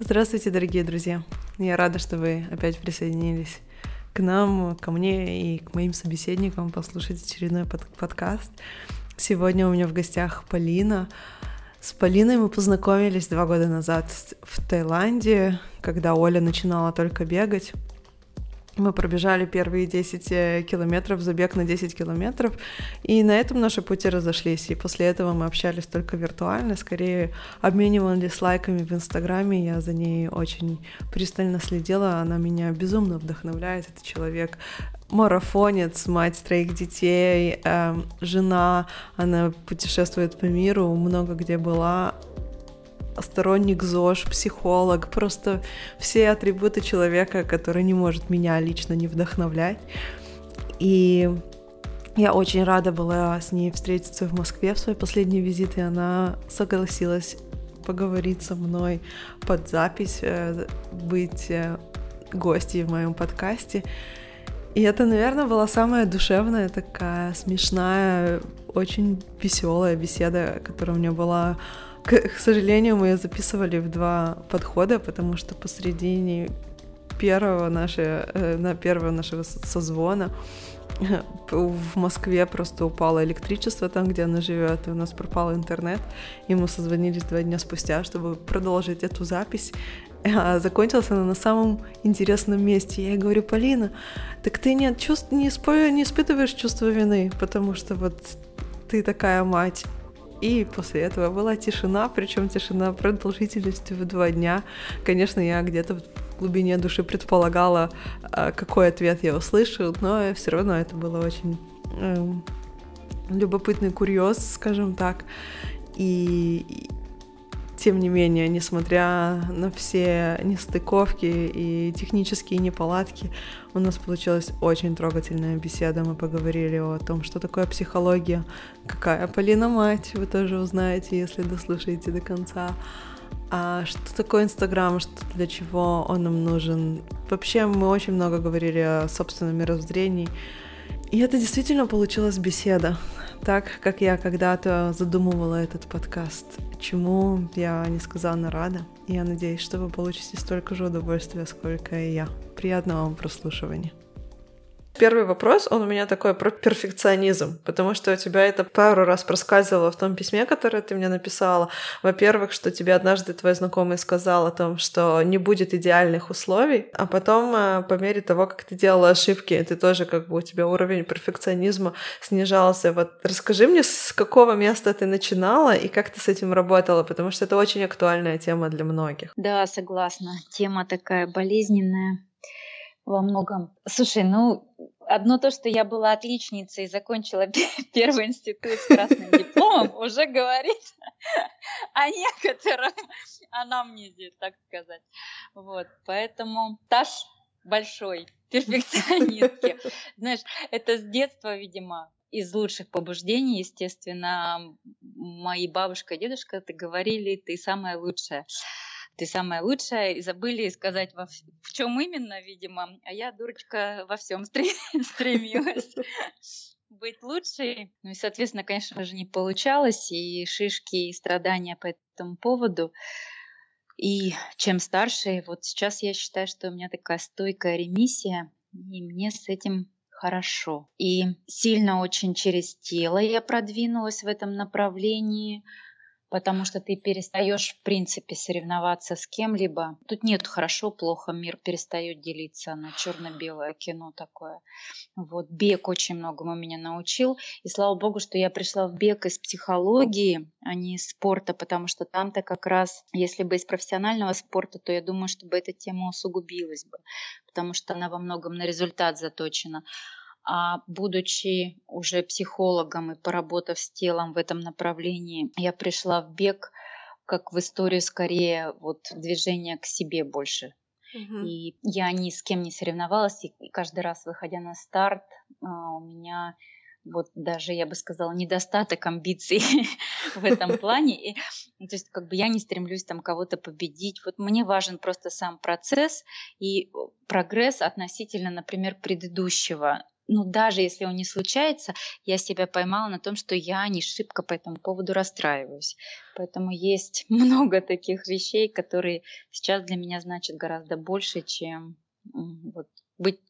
Здравствуйте, дорогие друзья! Я рада, что вы опять присоединились к нам, ко мне и к моим собеседникам послушать очередной под подкаст. Сегодня у меня в гостях Полина. С Полиной мы познакомились два года назад в Таиланде, когда Оля начинала только бегать. Мы пробежали первые 10 э, километров, забег на 10 километров, и на этом наши пути разошлись. И после этого мы общались только виртуально, скорее обменивались лайками в Инстаграме. Я за ней очень пристально следила, она меня безумно вдохновляет. Это человек марафонец, мать троих детей, э, жена, она путешествует по миру, много где была, сторонник ЗОЖ, психолог, просто все атрибуты человека, который не может меня лично не вдохновлять. И я очень рада была с ней встретиться в Москве в свой последний визит, и она согласилась поговорить со мной под запись, э, быть э, гостьей в моем подкасте. И это, наверное, была самая душевная, такая смешная, очень веселая беседа, которая у меня была к, к сожалению, мы ее записывали в два подхода, потому что посредине первого нашего, э, на первого нашего созвона в Москве просто упало электричество там, где она живет, и у нас пропал интернет, и мы созвонились два дня спустя, чтобы продолжить эту запись. А закончилась она на самом интересном месте. Я ей говорю, Полина, так ты не, чувств, не, исп... не испытываешь чувство вины, потому что вот ты такая мать, и после этого была тишина, причем тишина продолжительностью в два дня. Конечно, я где-то в глубине души предполагала, а, какой ответ я услышу, но все равно это было очень э, любопытный курьез, скажем так. И, тем не менее, несмотря на все нестыковки и технические неполадки, у нас получилась очень трогательная беседа. Мы поговорили о том, что такое психология, какая Полина мать, вы тоже узнаете, если дослушаете до конца. А что такое Инстаграм, что для чего он нам нужен. Вообще мы очень много говорили о собственном мировоззрении. И это действительно получилась беседа так, как я когда-то задумывала этот подкаст, чему я несказанно рада. Я надеюсь, что вы получите столько же удовольствия, сколько и я. Приятного вам прослушивания. Первый вопрос, он у меня такой про перфекционизм, потому что у тебя это пару раз проскальзывало в том письме, которое ты мне написала. Во-первых, что тебе однажды твой знакомый сказал о том, что не будет идеальных условий, а потом э, по мере того, как ты делала ошибки, ты тоже как бы у тебя уровень перфекционизма снижался. Вот расскажи мне, с какого места ты начинала и как ты с этим работала, потому что это очень актуальная тема для многих. Да, согласна. Тема такая болезненная во многом. Слушай, ну, одно то, что я была отличницей и закончила первый институт с красным дипломом, уже говорит о некотором анамнезе, так сказать. Вот, поэтому таш большой перфекционистки. Знаешь, это с детства, видимо, из лучших побуждений, естественно, мои бабушка и дедушка ты говорили, ты самая лучшая ты самая лучшая, и забыли сказать, во, в чем именно, видимо, а я, дурочка, во всем стремилась быть лучшей. Ну и, соответственно, конечно же, не получалось, и шишки, и страдания по этому поводу. И чем старше, вот сейчас я считаю, что у меня такая стойкая ремиссия, и мне с этим хорошо. И сильно очень через тело я продвинулась в этом направлении потому что ты перестаешь, в принципе, соревноваться с кем-либо. Тут нет хорошо, плохо, мир перестает делиться на черно-белое кино такое. Вот бег очень многому меня научил, и слава богу, что я пришла в бег из психологии, а не из спорта, потому что там-то как раз, если бы из профессионального спорта, то я думаю, чтобы эта тема усугубилась бы, потому что она во многом на результат заточена. А будучи уже психологом и поработав с телом в этом направлении, я пришла в бег как в историю скорее вот движения к себе больше. Угу. И я ни с кем не соревновалась, и каждый раз, выходя на старт, а, у меня вот даже, я бы сказала, недостаток амбиций в этом плане. И, ну, то есть как бы я не стремлюсь там кого-то победить. Вот мне важен просто сам процесс и прогресс относительно, например, предыдущего ну, даже если он не случается, я себя поймала на том, что я не шибко по этому поводу расстраиваюсь. Поэтому есть много таких вещей, которые сейчас для меня значат гораздо больше, чем вот, быть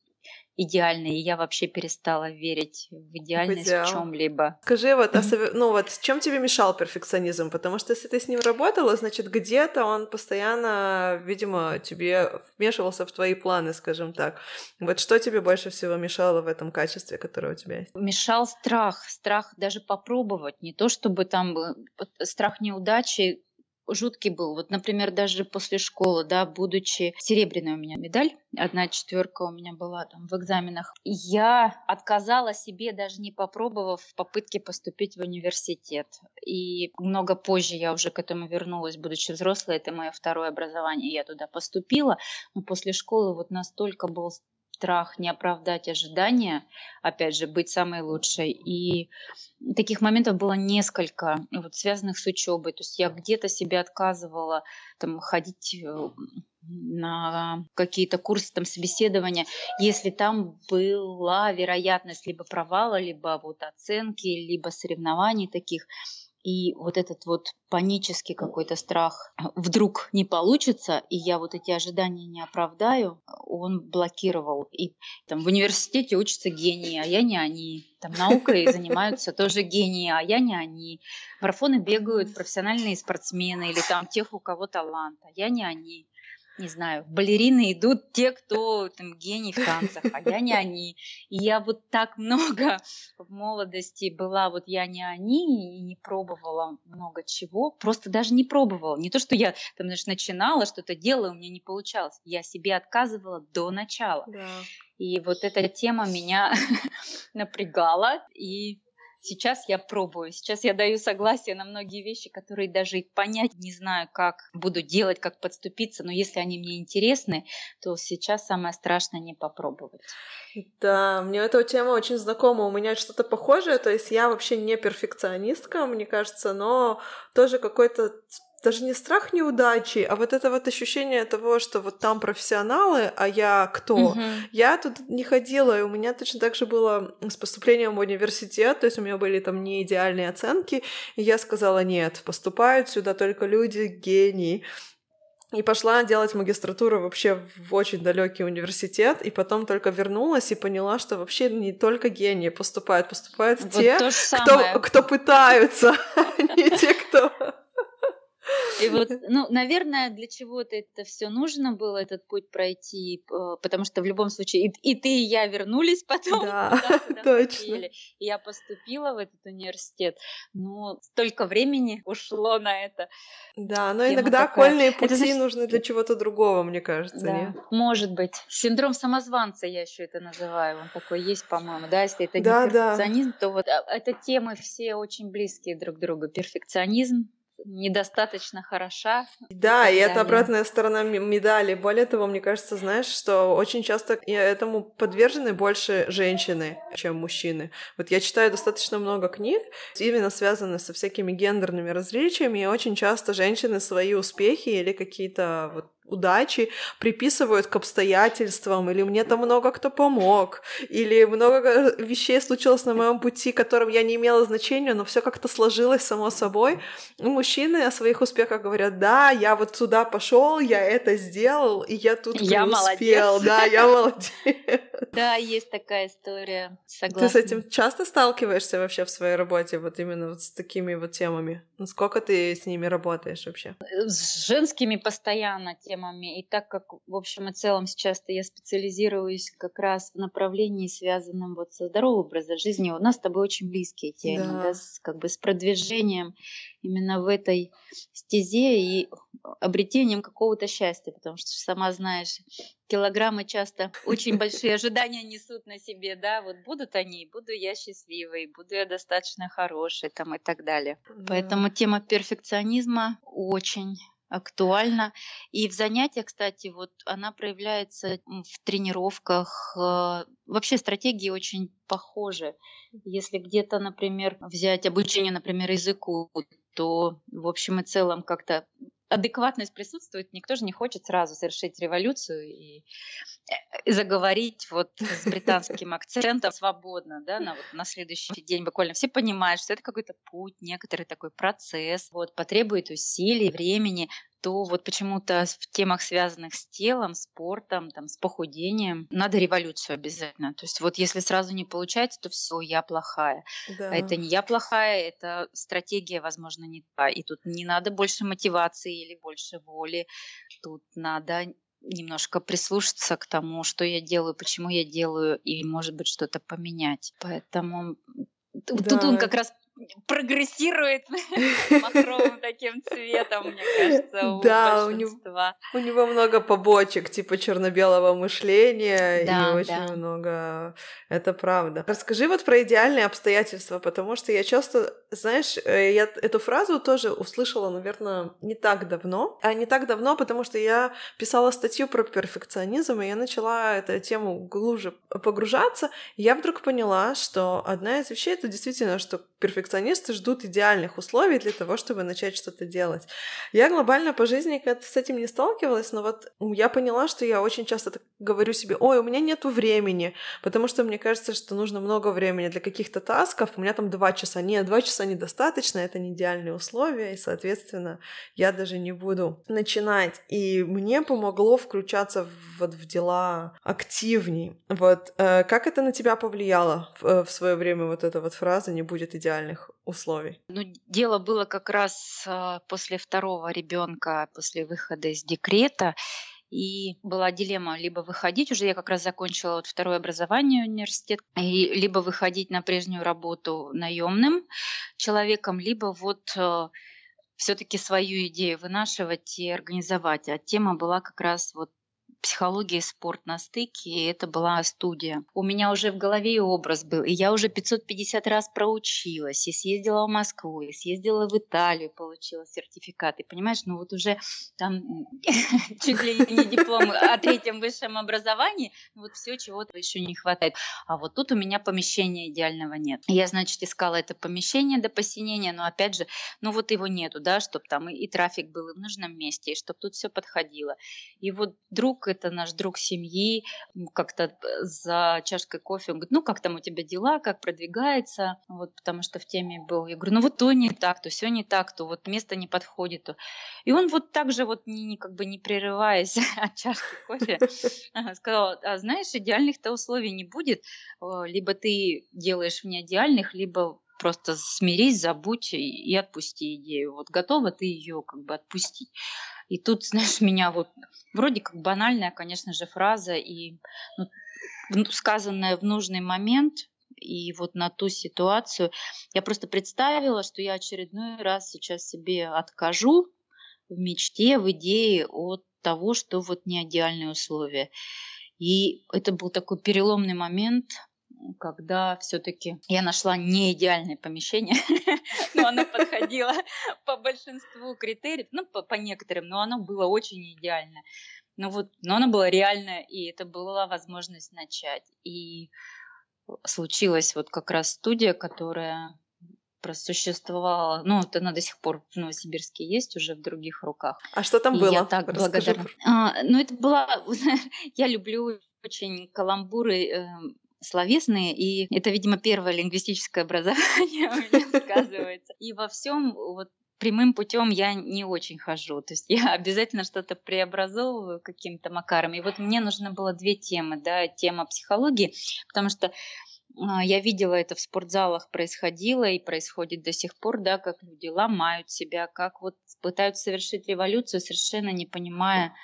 идеальной, и я вообще перестала верить в идеальность в, в чем-либо. Скажи, вот, mm-hmm. ну вот, чем тебе мешал перфекционизм? Потому что если ты с ним работала, значит, где-то он постоянно, видимо, тебе вмешивался в твои планы, скажем так. Вот что тебе больше всего мешало в этом качестве, которое у тебя есть? Мешал страх, страх даже попробовать, не то чтобы там страх неудачи, жуткий был. Вот, например, даже после школы, да, будучи серебряная у меня медаль, одна четверка у меня была там в экзаменах, я отказала себе, даже не попробовав в попытке поступить в университет. И много позже я уже к этому вернулась, будучи взрослой, это мое второе образование, я туда поступила, но после школы вот настолько был страх не оправдать ожидания, опять же, быть самой лучшей. И таких моментов было несколько, вот, связанных с учебой. То есть я где-то себе отказывала там, ходить э, на какие-то курсы там собеседования, если там была вероятность либо провала, либо вот оценки, либо соревнований таких. И вот этот вот панический какой-то страх вдруг не получится, и я вот эти ожидания не оправдаю, он блокировал. И там в университете учатся гении, а я не они. Там наукой занимаются тоже гении, а я не они. Марафоны бегают профессиональные спортсмены или там тех, у кого талант, а я не они не знаю, балерины идут те, кто там гений в танцах, а я не они. И я вот так много в молодости была, вот я не они, и не пробовала много чего, просто даже не пробовала. Не то, что я там, знаешь, начинала, что-то делала, у меня не получалось. Я себе отказывала до начала. Да. И вот эта тема меня напрягала, и Сейчас я пробую, сейчас я даю согласие на многие вещи, которые даже и понять не знаю, как буду делать, как подступиться, но если они мне интересны, то сейчас самое страшное не попробовать. Да, мне эта тема очень знакома, у меня что-то похожее, то есть я вообще не перфекционистка, мне кажется, но тоже какой-то даже не страх неудачи, а вот это вот ощущение того, что вот там профессионалы, а я кто? Угу. Я тут не ходила, и у меня точно так же было с поступлением в университет, то есть у меня были там не идеальные оценки, и я сказала, нет, поступают сюда только люди гении. И пошла делать магистратуру вообще в очень далекий университет, и потом только вернулась и поняла, что вообще не только гении поступают, поступают вот те, кто, кто пытаются, а не те, кто и вот, ну, наверное, для чего-то это все нужно было, этот путь пройти, потому что в любом случае и, и ты, и я вернулись потом. Да, точно. И я поступила в этот университет, но столько времени ушло на это. Да, но иногда такая. кольные пути это, нужны для чего-то другого, мне кажется. Да, нет? может быть. Синдром самозванца я еще это называю. Он такой есть, по-моему, да, если это да, не перфекционизм, да. то вот а, это темы все очень близкие друг к другу. Перфекционизм, недостаточно хороша. Да, и, и это обратная сторона медали. Более того, мне кажется, знаешь, что очень часто этому подвержены больше женщины, чем мужчины. Вот я читаю достаточно много книг, именно связанных со всякими гендерными различиями, и очень часто женщины свои успехи или какие-то вот удачи приписывают к обстоятельствам, или мне там много кто помог, или много вещей случилось на моем пути, которым я не имела значения, но все как-то сложилось само собой. И мужчины о своих успехах говорят, да, я вот туда пошел, я это сделал, и я тут я успел, молодец. да, я молодец. Да, есть такая история, согласна. Ты с этим часто сталкиваешься вообще в своей работе, вот именно вот с такими вот темами? Сколько ты с ними работаешь вообще? С женскими постоянно темами. И так как, в общем и целом, сейчас я специализируюсь как раз в направлении, связанном вот со здоровым образом жизни, у нас с тобой очень близкие темы, да. Да, с, как бы с продвижением именно в этой стезе и обретением какого-то счастья, потому что сама знаешь, килограммы часто очень большие ожидания несут на себе, да, вот будут они, буду я счастливой, буду я достаточно хорошей там и так далее. Да. Поэтому тема перфекционизма очень актуальна. И в занятиях, кстати, вот она проявляется в тренировках. Э, вообще стратегии очень похожи. Если где-то, например, взять обучение, например, языку, то в общем и целом как-то адекватность присутствует, никто же не хочет сразу совершить революцию и заговорить вот с британским акцентом свободно, да, на, вот, на следующий день буквально. Все понимают, что это какой-то путь, некоторый такой процесс, вот, потребует усилий, времени, то вот почему-то в темах, связанных с телом, спортом, там, с похудением, надо революцию обязательно. То есть вот если сразу не получается, то все, я плохая. Да. А это не я плохая, это стратегия, возможно, не та. И тут не надо больше мотивации или больше воли. Тут надо немножко прислушаться к тому, что я делаю, почему я делаю, и, может быть, что-то поменять. Поэтому да. тут он как раз прогрессирует махровым таким цветом, мне кажется, у да, у него, у него много побочек, типа черно-белого мышления да, и очень да. много... Это правда. Расскажи вот про идеальные обстоятельства, потому что я часто, знаешь, э, я эту фразу тоже услышала, наверное, не так давно. А не так давно, потому что я писала статью про перфекционизм, и я начала эту тему глубже погружаться, я вдруг поняла, что одна из вещей — это действительно, что перфекционисты ждут идеальных условий для того, чтобы начать что-то делать. Я глобально по жизни с этим не сталкивалась, но вот я поняла, что я очень часто так говорю себе, ой, у меня нету времени, потому что мне кажется, что нужно много времени для каких-то тасков, у меня там два часа. Нет, два часа недостаточно, это не идеальные условия, и, соответственно, я даже не буду начинать. И мне помогло включаться вот в дела активней. Вот э, как это на тебя повлияло в, э, в свое время вот эта вот фраза «не будет идеально идеальных условий? Ну, дело было как раз э, после второго ребенка, после выхода из декрета. И была дилемма либо выходить, уже я как раз закончила вот второе образование университет, и либо выходить на прежнюю работу наемным человеком, либо вот э, все-таки свою идею вынашивать и организовать. А тема была как раз вот психология и спорт на стыке, и это была студия. У меня уже в голове и образ был, и я уже 550 раз проучилась, и съездила в Москву, и съездила в Италию, получила сертификат. И понимаешь, ну вот уже там чуть ли не диплом о третьем высшем образовании, вот все чего-то еще не хватает. А вот тут у меня помещения идеального нет. Я, значит, искала это помещение до посинения, но опять же, ну вот его нету, да, чтобы там и, и трафик был и в нужном месте, и чтобы тут все подходило. И вот друг это наш друг семьи, как-то э, за чашкой кофе, он говорит, ну как там у тебя дела, как продвигается, вот потому что в теме был. Я говорю, ну вот то не так, то все не так, то вот место не подходит. То. И он вот так же вот не, не, как бы не прерываясь от чашки кофе сказал, а знаешь, идеальных-то условий не будет, либо ты делаешь в неидеальных, либо просто смирись, забудь и отпусти идею. Вот готова ты ее как бы отпустить. И тут, знаешь, меня вот вроде как банальная, конечно же, фраза, и ну, сказанная в нужный момент, и вот на ту ситуацию, я просто представила, что я очередной раз сейчас себе откажу в мечте, в идее от того, что вот не идеальные условия. И это был такой переломный момент, когда все-таки я нашла не идеальное помещение, но оно подходило по большинству критериев, ну, по, по некоторым, но оно было очень идеально. Ну вот, но оно было реально, и это была возможность начать. И случилась вот как раз студия, которая просуществовала, ну, вот она до сих пор в Новосибирске есть, уже в других руках. А что там и было? Я так Расскажи. благодарна. А, ну, это была... я люблю очень каламбуры э, словесные, и это, видимо, первое лингвистическое образование у меня сказывается. И во всем вот прямым путем я не очень хожу. То есть я обязательно что-то преобразовываю каким-то макаром. И вот мне нужно было две темы, да, тема психологии, потому что а, я видела это в спортзалах происходило и происходит до сих пор, да, как люди ломают себя, как вот пытаются совершить революцию, совершенно не понимая,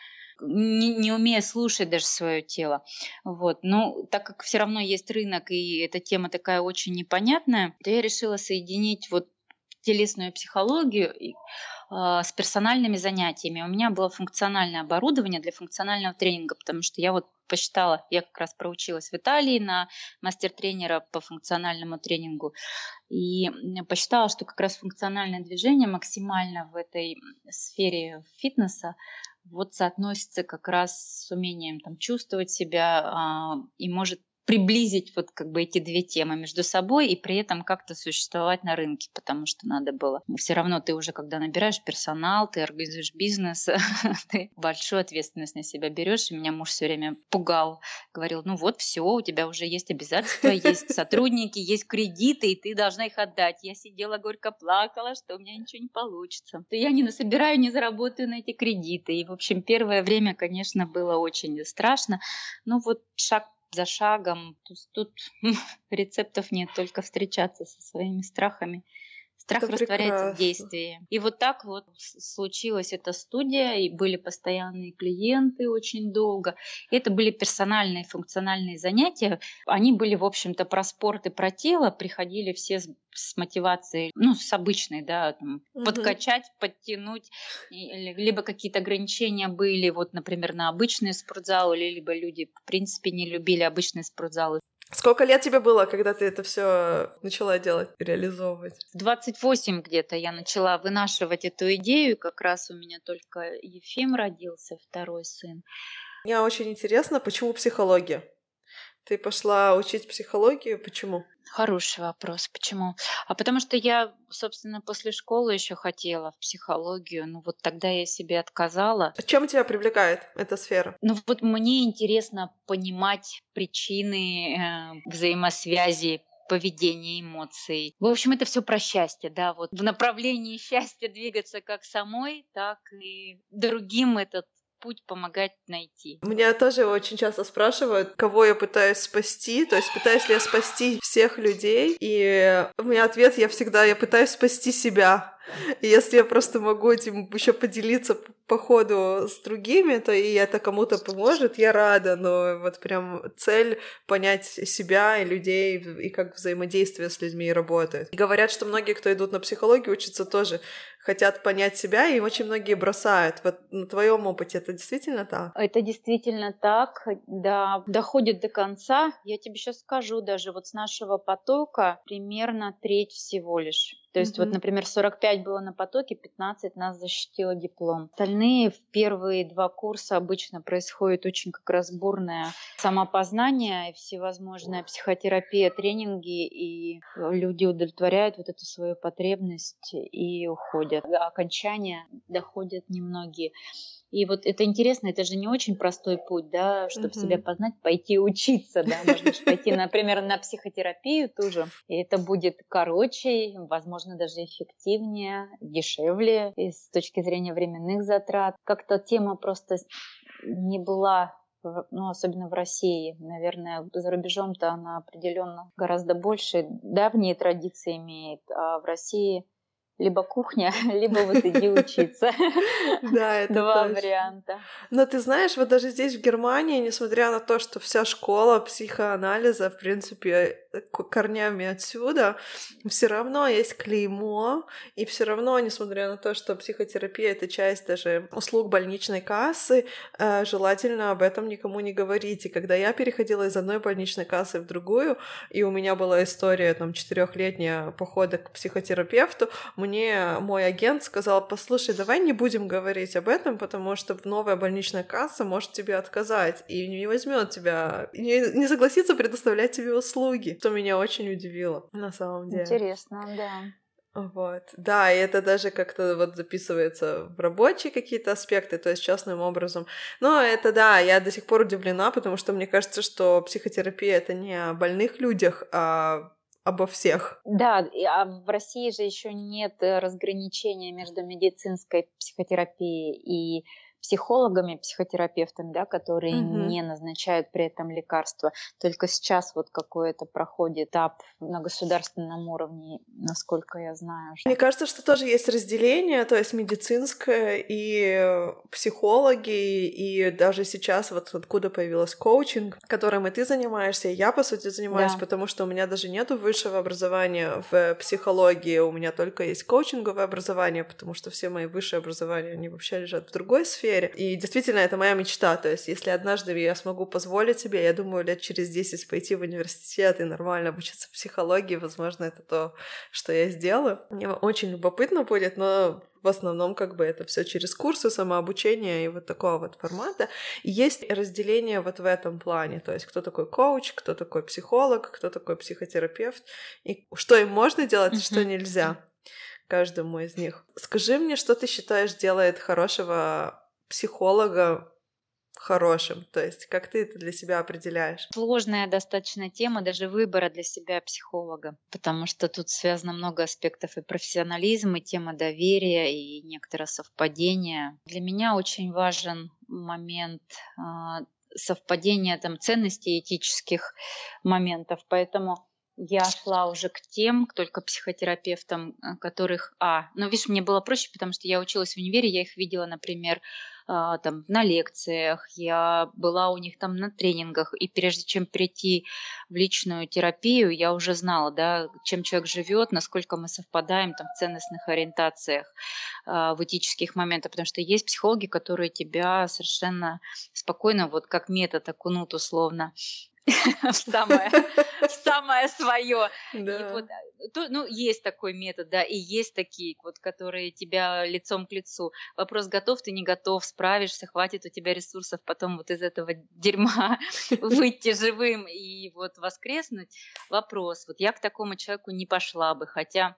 не, не умея слушать даже свое тело. Вот. Но так как все равно есть рынок, и эта тема такая очень непонятная, то я решила соединить вот телесную психологию а, с персональными занятиями. У меня было функциональное оборудование для функционального тренинга, потому что я вот посчитала, я как раз проучилась в Италии на мастер-тренера по функциональному тренингу, и посчитала, что как раз функциональное движение максимально в этой сфере фитнеса вот соотносится как раз с умением там, чувствовать себя а, и может приблизить вот как бы эти две темы между собой и при этом как-то существовать на рынке, потому что надо было. Все равно ты уже, когда набираешь персонал, ты организуешь бизнес, ты большую ответственность на себя берешь. И меня муж все время пугал, говорил, ну вот все, у тебя уже есть обязательства, есть сотрудники, есть кредиты, и ты должна их отдать. Я сидела горько плакала, что у меня ничего не получится. То я не насобираю, не заработаю на эти кредиты. И, в общем, первое время, конечно, было очень страшно. Ну вот шаг за шагом. То есть тут рецептов нет, только встречаться со своими страхами. Страх Это растворяется прекрасно. в действии. И вот так вот случилась эта студия, и были постоянные клиенты очень долго. И это были персональные функциональные занятия. Они были, в общем-то, про спорт и про тело. Приходили все с, с мотивацией, ну, с обычной, да, там, угу. подкачать, подтянуть. либо какие-то ограничения были, вот, например, на обычные спортзалы, либо люди, в принципе, не любили обычные спортзалы. Сколько лет тебе было, когда ты это все начала делать, реализовывать? 28 где-то я начала вынашивать эту идею. Как раз у меня только Ефим родился, второй сын. Мне очень интересно, почему психология? Ты пошла учить психологию, почему? Хороший вопрос. Почему? А потому что я, собственно, после школы еще хотела в психологию. Ну вот тогда я себе отказала. А чем тебя привлекает эта сфера? Ну вот мне интересно понимать причины э, взаимосвязи поведения, эмоций. В общем, это все про счастье, да, вот в направлении счастья двигаться как самой, так и другим этот путь помогать найти. Меня тоже очень часто спрашивают, кого я пытаюсь спасти, то есть пытаюсь ли я спасти всех людей, и у меня ответ я всегда, я пытаюсь спасти себя. Если я просто могу этим еще поделиться по ходу с другими, то и это кому-то поможет, я рада, но вот прям цель понять себя и людей, и как взаимодействие с людьми работает. И говорят, что многие, кто идут на психологию, учатся тоже хотят понять себя, и очень многие бросают. Вот на твоем опыте это действительно так? Это действительно так, да, доходит до конца. Я тебе сейчас скажу, даже вот с нашего потока примерно треть всего лишь то есть, mm-hmm. вот, например, 45 было на потоке, 15 нас защитило диплом. Остальные в первые два курса обычно происходит очень как раз бурное самопознание, всевозможная психотерапия, тренинги, и люди удовлетворяют вот эту свою потребность и уходят. До окончания доходят немногие. И вот это интересно, это же не очень простой путь, да, чтобы uh-huh. себя познать, пойти учиться, да, можно же пойти, например, на психотерапию тоже, и это будет короче, возможно, даже эффективнее, дешевле и с точки зрения временных затрат. Как-то тема просто не была ну, особенно в России, наверное, за рубежом-то она определенно гораздо больше давние традиции имеет, а в России либо кухня, либо вот иди учиться. Да, это Два варианта. Но ты знаешь, вот даже здесь, в Германии, несмотря на то, что вся школа психоанализа, в принципе, корнями отсюда, все равно есть клеймо, и все равно, несмотря на то, что психотерапия — это часть даже услуг больничной кассы, э, желательно об этом никому не говорить. И когда я переходила из одной больничной кассы в другую, и у меня была история там четырехлетняя похода к психотерапевту, мне мне мой агент сказал, послушай, давай не будем говорить об этом, потому что новая больничная касса может тебе отказать и не возьмет тебя, не, не согласится предоставлять тебе услуги, что меня очень удивило на самом деле. Интересно, да. Вот, да, и это даже как-то вот записывается в рабочие какие-то аспекты, то есть частным образом. Но это да, я до сих пор удивлена, потому что мне кажется, что психотерапия это не о больных людях, а обо всех. Да, а в России же еще нет э, разграничения между медицинской психотерапией и психологами, психотерапевтами, да, которые угу. не назначают при этом лекарства. Только сейчас вот какой-то проходит этап на государственном уровне, насколько я знаю. Мне кажется, что тоже есть разделение, то есть медицинское и психологи, и даже сейчас вот откуда появилась коучинг, которым и ты занимаешься, и я, по сути, занимаюсь, да. потому что у меня даже нету высшего образования в психологии, у меня только есть коучинговое образование, потому что все мои высшие образования, они вообще лежат в другой сфере, сфере. И действительно, это моя мечта. То есть, если однажды я смогу позволить себе, я думаю, лет через 10 пойти в университет и нормально обучиться психологии, возможно, это то, что я сделаю. Мне очень любопытно будет, но в основном как бы это все через курсы самообучения и вот такого вот формата. И есть разделение вот в этом плане, то есть кто такой коуч, кто такой психолог, кто такой психотерапевт, и что им можно делать, и что нельзя каждому из них. Скажи мне, что ты считаешь делает хорошего психолога хорошим? То есть как ты это для себя определяешь? Сложная достаточно тема даже выбора для себя психолога, потому что тут связано много аспектов и профессионализм, и тема доверия, и некоторое совпадение. Для меня очень важен момент э, совпадения там, ценностей этических моментов, поэтому я шла уже к тем, только психотерапевтам, э, которых, а, ну, видишь, мне было проще, потому что я училась в универе, я их видела, например, а, там, на лекциях, я была у них там на тренингах, и прежде чем прийти в личную терапию, я уже знала, да, чем человек живет, насколько мы совпадаем там в ценностных ориентациях, а, в этических моментах, потому что есть психологи, которые тебя совершенно спокойно, вот как метод окунут условно самое, самое свое. Да. вот, э, то, ну, есть такой метод, да, и есть такие, вот, которые тебя лицом к лицу. Вопрос, готов ты, не готов, справишься, хватит у тебя ресурсов потом вот из этого дерьма выйти живым и вот воскреснуть. Вопрос, вот я к такому человеку не пошла бы, хотя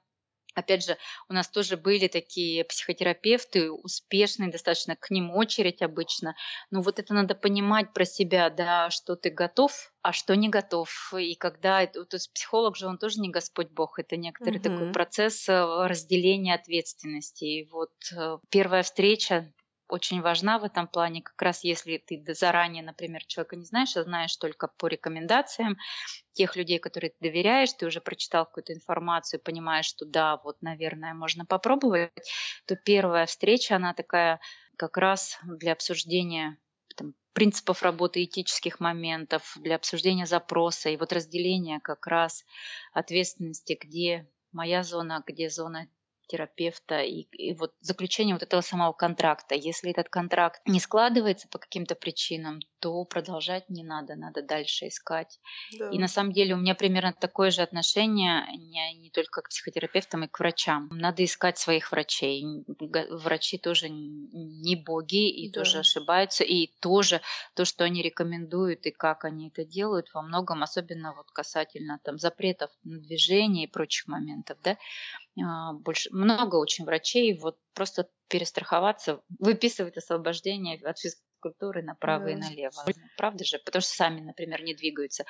Опять же, у нас тоже были такие психотерапевты, успешные достаточно, к ним очередь обычно. Но вот это надо понимать про себя, да, что ты готов, а что не готов. И когда, то есть психолог же, он тоже не Господь Бог, это некоторый угу. такой процесс э, разделения ответственности. И вот э, первая встреча очень важна в этом плане, как раз если ты заранее, например, человека не знаешь, а знаешь только по рекомендациям тех людей, которые ты доверяешь, ты уже прочитал какую-то информацию, понимаешь, что да, вот, наверное, можно попробовать, то первая встреча, она такая как раз для обсуждения там, принципов работы этических моментов, для обсуждения запроса и вот разделения как раз ответственности, где моя зона, где зона терапевта и, и вот заключение вот этого самого контракта. Если этот контракт не складывается по каким-то причинам, то продолжать не надо, надо дальше искать. Да. И на самом деле у меня примерно такое же отношение не, не только к психотерапевтам, и к врачам. Надо искать своих врачей. Врачи тоже не боги и да. тоже ошибаются. И тоже то, что они рекомендуют и как они это делают, во многом, особенно вот касательно там запретов на движение и прочих моментов, да, а, больше, много очень врачей вот просто перестраховаться, выписывать освобождение от физкультуры направо да. и налево. Правда же? Потому что сами, например, не двигаются.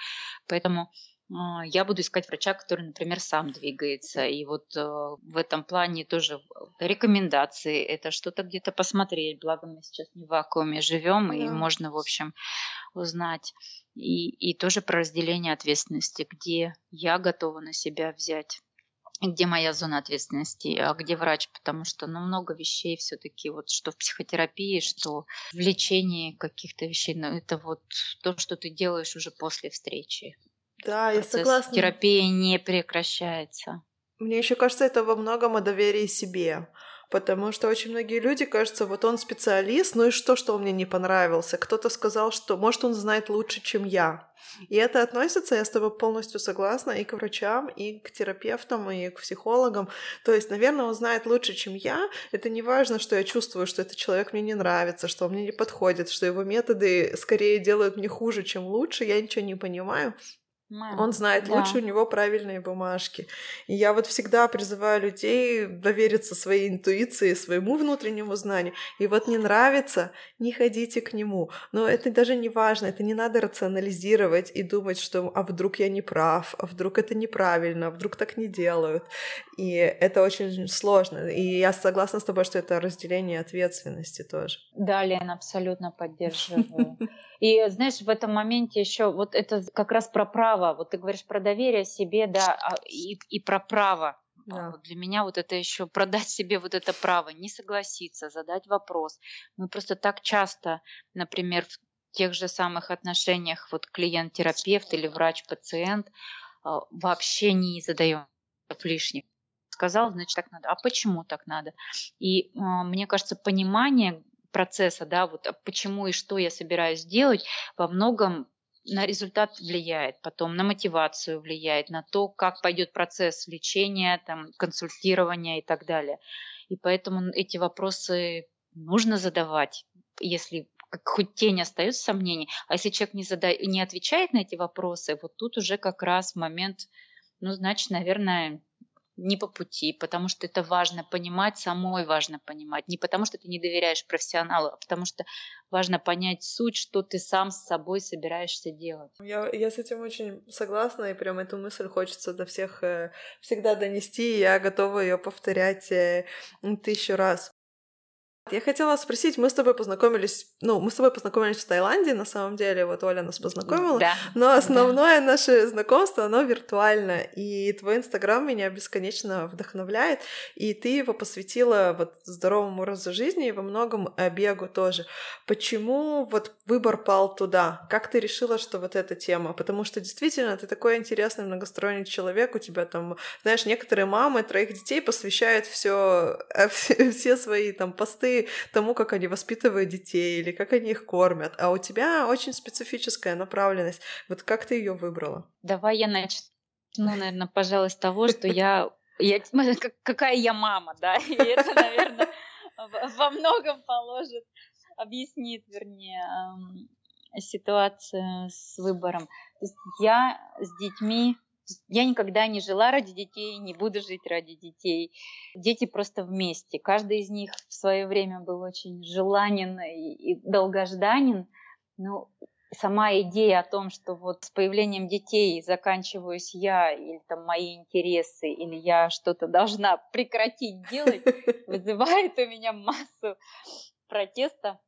Поэтому а, я буду искать врача, который, например, сам двигается. И вот э, в этом плане тоже рекомендации, это что-то где-то посмотреть. Благо мы сейчас не в вакууме живем, да. и можно, в общем, узнать. И, и тоже про разделение ответственности, где я готова на себя взять где моя зона ответственности, а где врач, потому что ну, много вещей все-таки, вот что в психотерапии, что в лечении каких-то вещей, но это вот то, что ты делаешь уже после встречи. Да, Процесс я согласна. Терапия не прекращается. Мне еще кажется, это во многом о доверии себе. Потому что очень многие люди, кажется, вот он специалист, ну и что, что он мне не понравился? Кто-то сказал, что, может, он знает лучше, чем я. И это относится, я с тобой полностью согласна, и к врачам, и к терапевтам, и к психологам. То есть, наверное, он знает лучше, чем я. Это не важно, что я чувствую, что этот человек мне не нравится, что он мне не подходит, что его методы скорее делают мне хуже, чем лучше. Я ничего не понимаю. Он знает да. лучше, у него правильные бумажки. И я вот всегда призываю людей довериться своей интуиции, своему внутреннему знанию. И вот не нравится, не ходите к нему. Но это даже не важно, это не надо рационализировать и думать, что а вдруг я не прав, а вдруг это неправильно, а вдруг так не делают. И это очень сложно. И я согласна с тобой, что это разделение ответственности тоже. Да, Лена, абсолютно поддерживаю. И знаешь, в этом моменте еще вот это как раз про право. Вот ты говоришь про доверие себе, да, а, и, и про право. Да. Вот для меня вот это еще продать себе вот это право, не согласиться, задать вопрос. Мы просто так часто, например, в тех же самых отношениях вот клиент-терапевт или врач-пациент а, вообще не задаем лишних. Сказал, значит, так надо. А почему так надо? И мне кажется, понимание процесса, да, вот а почему и что я собираюсь делать, во многом на результат влияет, потом на мотивацию влияет, на то, как пойдет процесс лечения, там, консультирования и так далее. И поэтому эти вопросы нужно задавать, если хоть тень остается сомнений. А если человек не, зада... не отвечает на эти вопросы, вот тут уже как раз момент, ну, значит, наверное, не по пути, потому что это важно понимать, самой важно понимать. Не потому что ты не доверяешь профессионалу, а потому что важно понять суть, что ты сам с собой собираешься делать. Я, я с этим очень согласна, и прям эту мысль хочется до всех э, всегда донести, и я готова ее повторять э, тысячу раз. Я хотела спросить, мы с тобой познакомились, ну, мы с тобой познакомились в Таиланде, на самом деле, вот Оля нас познакомила, да, но основное да. наше знакомство, оно виртуально, и твой Инстаграм меня бесконечно вдохновляет, и ты его посвятила вот здоровому образу жизни и во многом бегу тоже. Почему вот выбор пал туда? Как ты решила, что вот эта тема? Потому что действительно ты такой интересный многосторонний человек, у тебя там, знаешь, некоторые мамы троих детей посвящают все, все свои там посты тому, как они воспитывают детей или как они их кормят. А у тебя очень специфическая направленность. Вот как ты ее выбрала? Давай я начну, наверное, пожалуй, с того, что я, я какая я мама, да, и это, наверное, во многом положит, объяснит, вернее, ситуацию с выбором. То есть я с детьми я никогда не жила ради детей, не буду жить ради детей. Дети просто вместе. Каждый из них в свое время был очень желанен и, долгожданен. Но сама идея о том, что вот с появлением детей заканчиваюсь я, или там мои интересы, или я что-то должна прекратить делать, вызывает у меня массу протеста.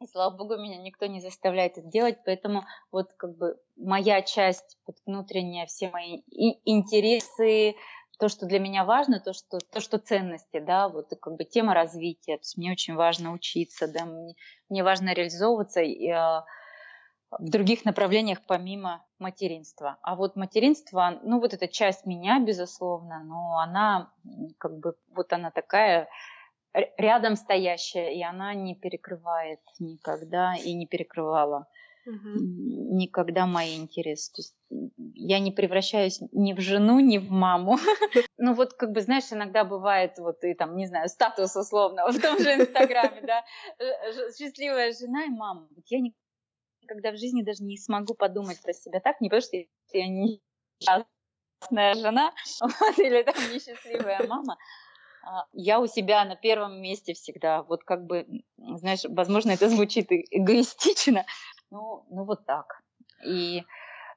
И слава богу, меня никто не заставляет это делать, поэтому вот как бы моя часть вот, внутренняя, все мои интересы, то, что для меня важно, то, что, то, что ценности, да, вот как бы тема развития, то есть мне очень важно учиться, да, мне, мне важно реализовываться и, э, в других направлениях помимо материнства. А вот материнство, ну вот эта часть меня, безусловно, но она как бы вот она такая рядом стоящая, и она не перекрывает никогда и не перекрывала угу. никогда мои интересы. То есть я не превращаюсь ни в жену, ни в маму. Ну вот, как бы, знаешь, иногда бывает, вот и там, не знаю, статус условно в том же Инстаграме, да, счастливая жена и мама. Я никогда в жизни даже не смогу подумать про себя так, не потому что я не счастная жена вот, или там несчастливая мама, я у себя на первом месте всегда. Вот как бы, знаешь, возможно, это звучит эгоистично, но ну вот так. И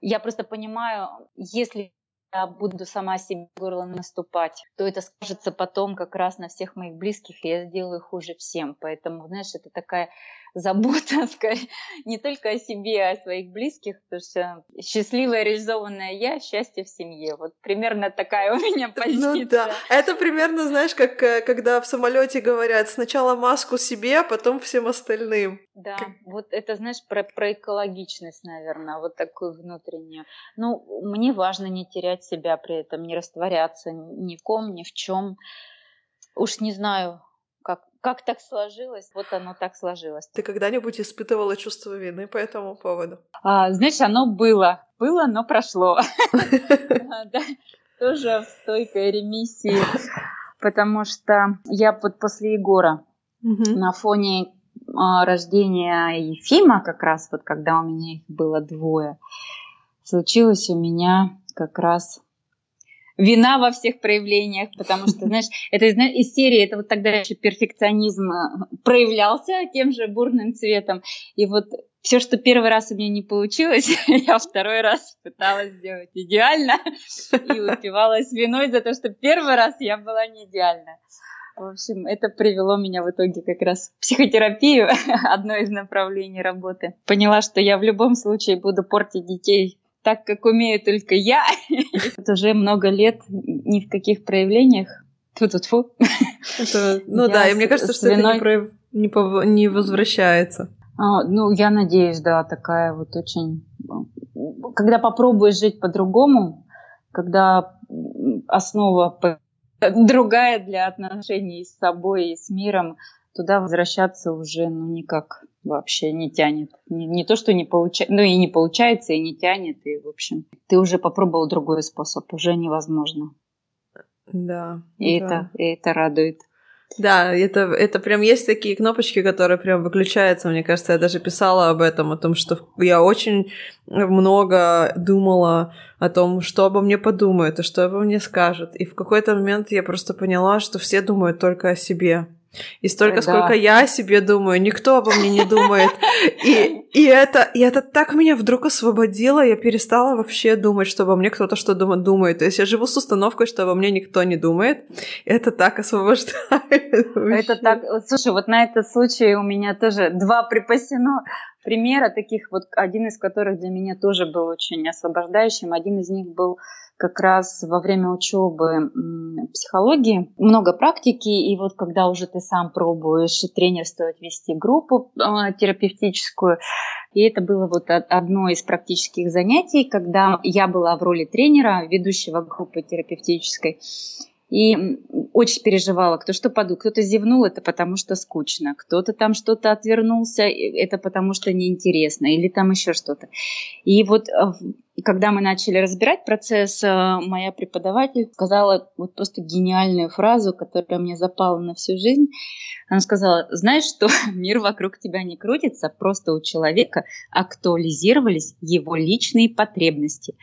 я просто понимаю, если я буду сама себе горло наступать, то это скажется потом как раз на всех моих близких, и я сделаю хуже всем. Поэтому, знаешь, это такая забота скорее, не только о себе, а о своих близких, потому что счастливая, реализованная я, счастье в семье. Вот примерно такая у меня позиция. Ну да, это примерно, знаешь, как э, когда в самолете говорят сначала маску себе, а потом всем остальным. Да, как... вот это, знаешь, про, про экологичность, наверное, вот такую внутреннюю. Ну, мне важно не терять себя при этом, не растворяться ни в ком, ни в чем. Уж не знаю, как так сложилось, вот оно так сложилось. Ты когда-нибудь испытывала чувство вины по этому поводу? А, знаешь, оно было. Было, но прошло. Тоже в стойкой ремиссии. Потому что я вот после Егора на фоне а, рождения Ефима, как раз вот когда у меня их было двое, случилось у меня как раз вина во всех проявлениях, потому что, знаешь, это из серии, это вот тогда еще перфекционизм э, проявлялся тем же бурным цветом. И вот все, что первый раз у меня не получилось, я второй раз пыталась сделать идеально и упивалась виной за то, что первый раз я была не идеальна. В общем, это привело меня в итоге как раз в психотерапию, одно из направлений работы. Поняла, что я в любом случае буду портить детей так, как умею только я. Это уже много лет ни в каких проявлениях. Тьфу-тьфу-тьфу. Это, ну я да, и мне кажется, что виной... это не, прояв... не, пов... не возвращается. А, ну, я надеюсь, да, такая вот очень... Когда попробуешь жить по-другому, когда основа другая для отношений с собой и с миром, туда возвращаться уже ну никак вообще не тянет. Не, не то, что не получается, ну и не получается, и не тянет, и в общем, ты уже попробовал другой способ, уже невозможно. Да. И да. это, и это радует. Да, это, это прям есть такие кнопочки, которые прям выключаются. Мне кажется, я даже писала об этом, о том, что я очень много думала о том, что обо мне подумают и что обо мне скажут. И в какой-то момент я просто поняла, что все думают только о себе. И столько, да. сколько я о себе думаю, никто обо мне не думает. И, и, это, и это так меня вдруг освободило, я перестала вообще думать, что обо мне кто-то что думает. То есть я живу с установкой, что обо мне никто не думает. Это так освобождает. Это так... Слушай, вот на этот случай у меня тоже два припасено примера таких, вот один из которых для меня тоже был очень освобождающим. Один из них был как раз во время учебы психологии много практики, и вот когда уже ты сам пробуешь, тренер стоит вести группу э, терапевтическую, и это было вот одно из практических занятий, когда я была в роли тренера, ведущего группы терапевтической, и очень переживала, кто что подумал. Кто-то зевнул, это потому что скучно. Кто-то там что-то отвернулся, это потому что неинтересно. Или там еще что-то. И вот э, когда мы начали разбирать процесс, э, моя преподаватель сказала вот просто гениальную фразу, которая мне запала на всю жизнь. Она сказала, знаешь что, мир вокруг тебя не крутится, просто у человека актуализировались его личные потребности.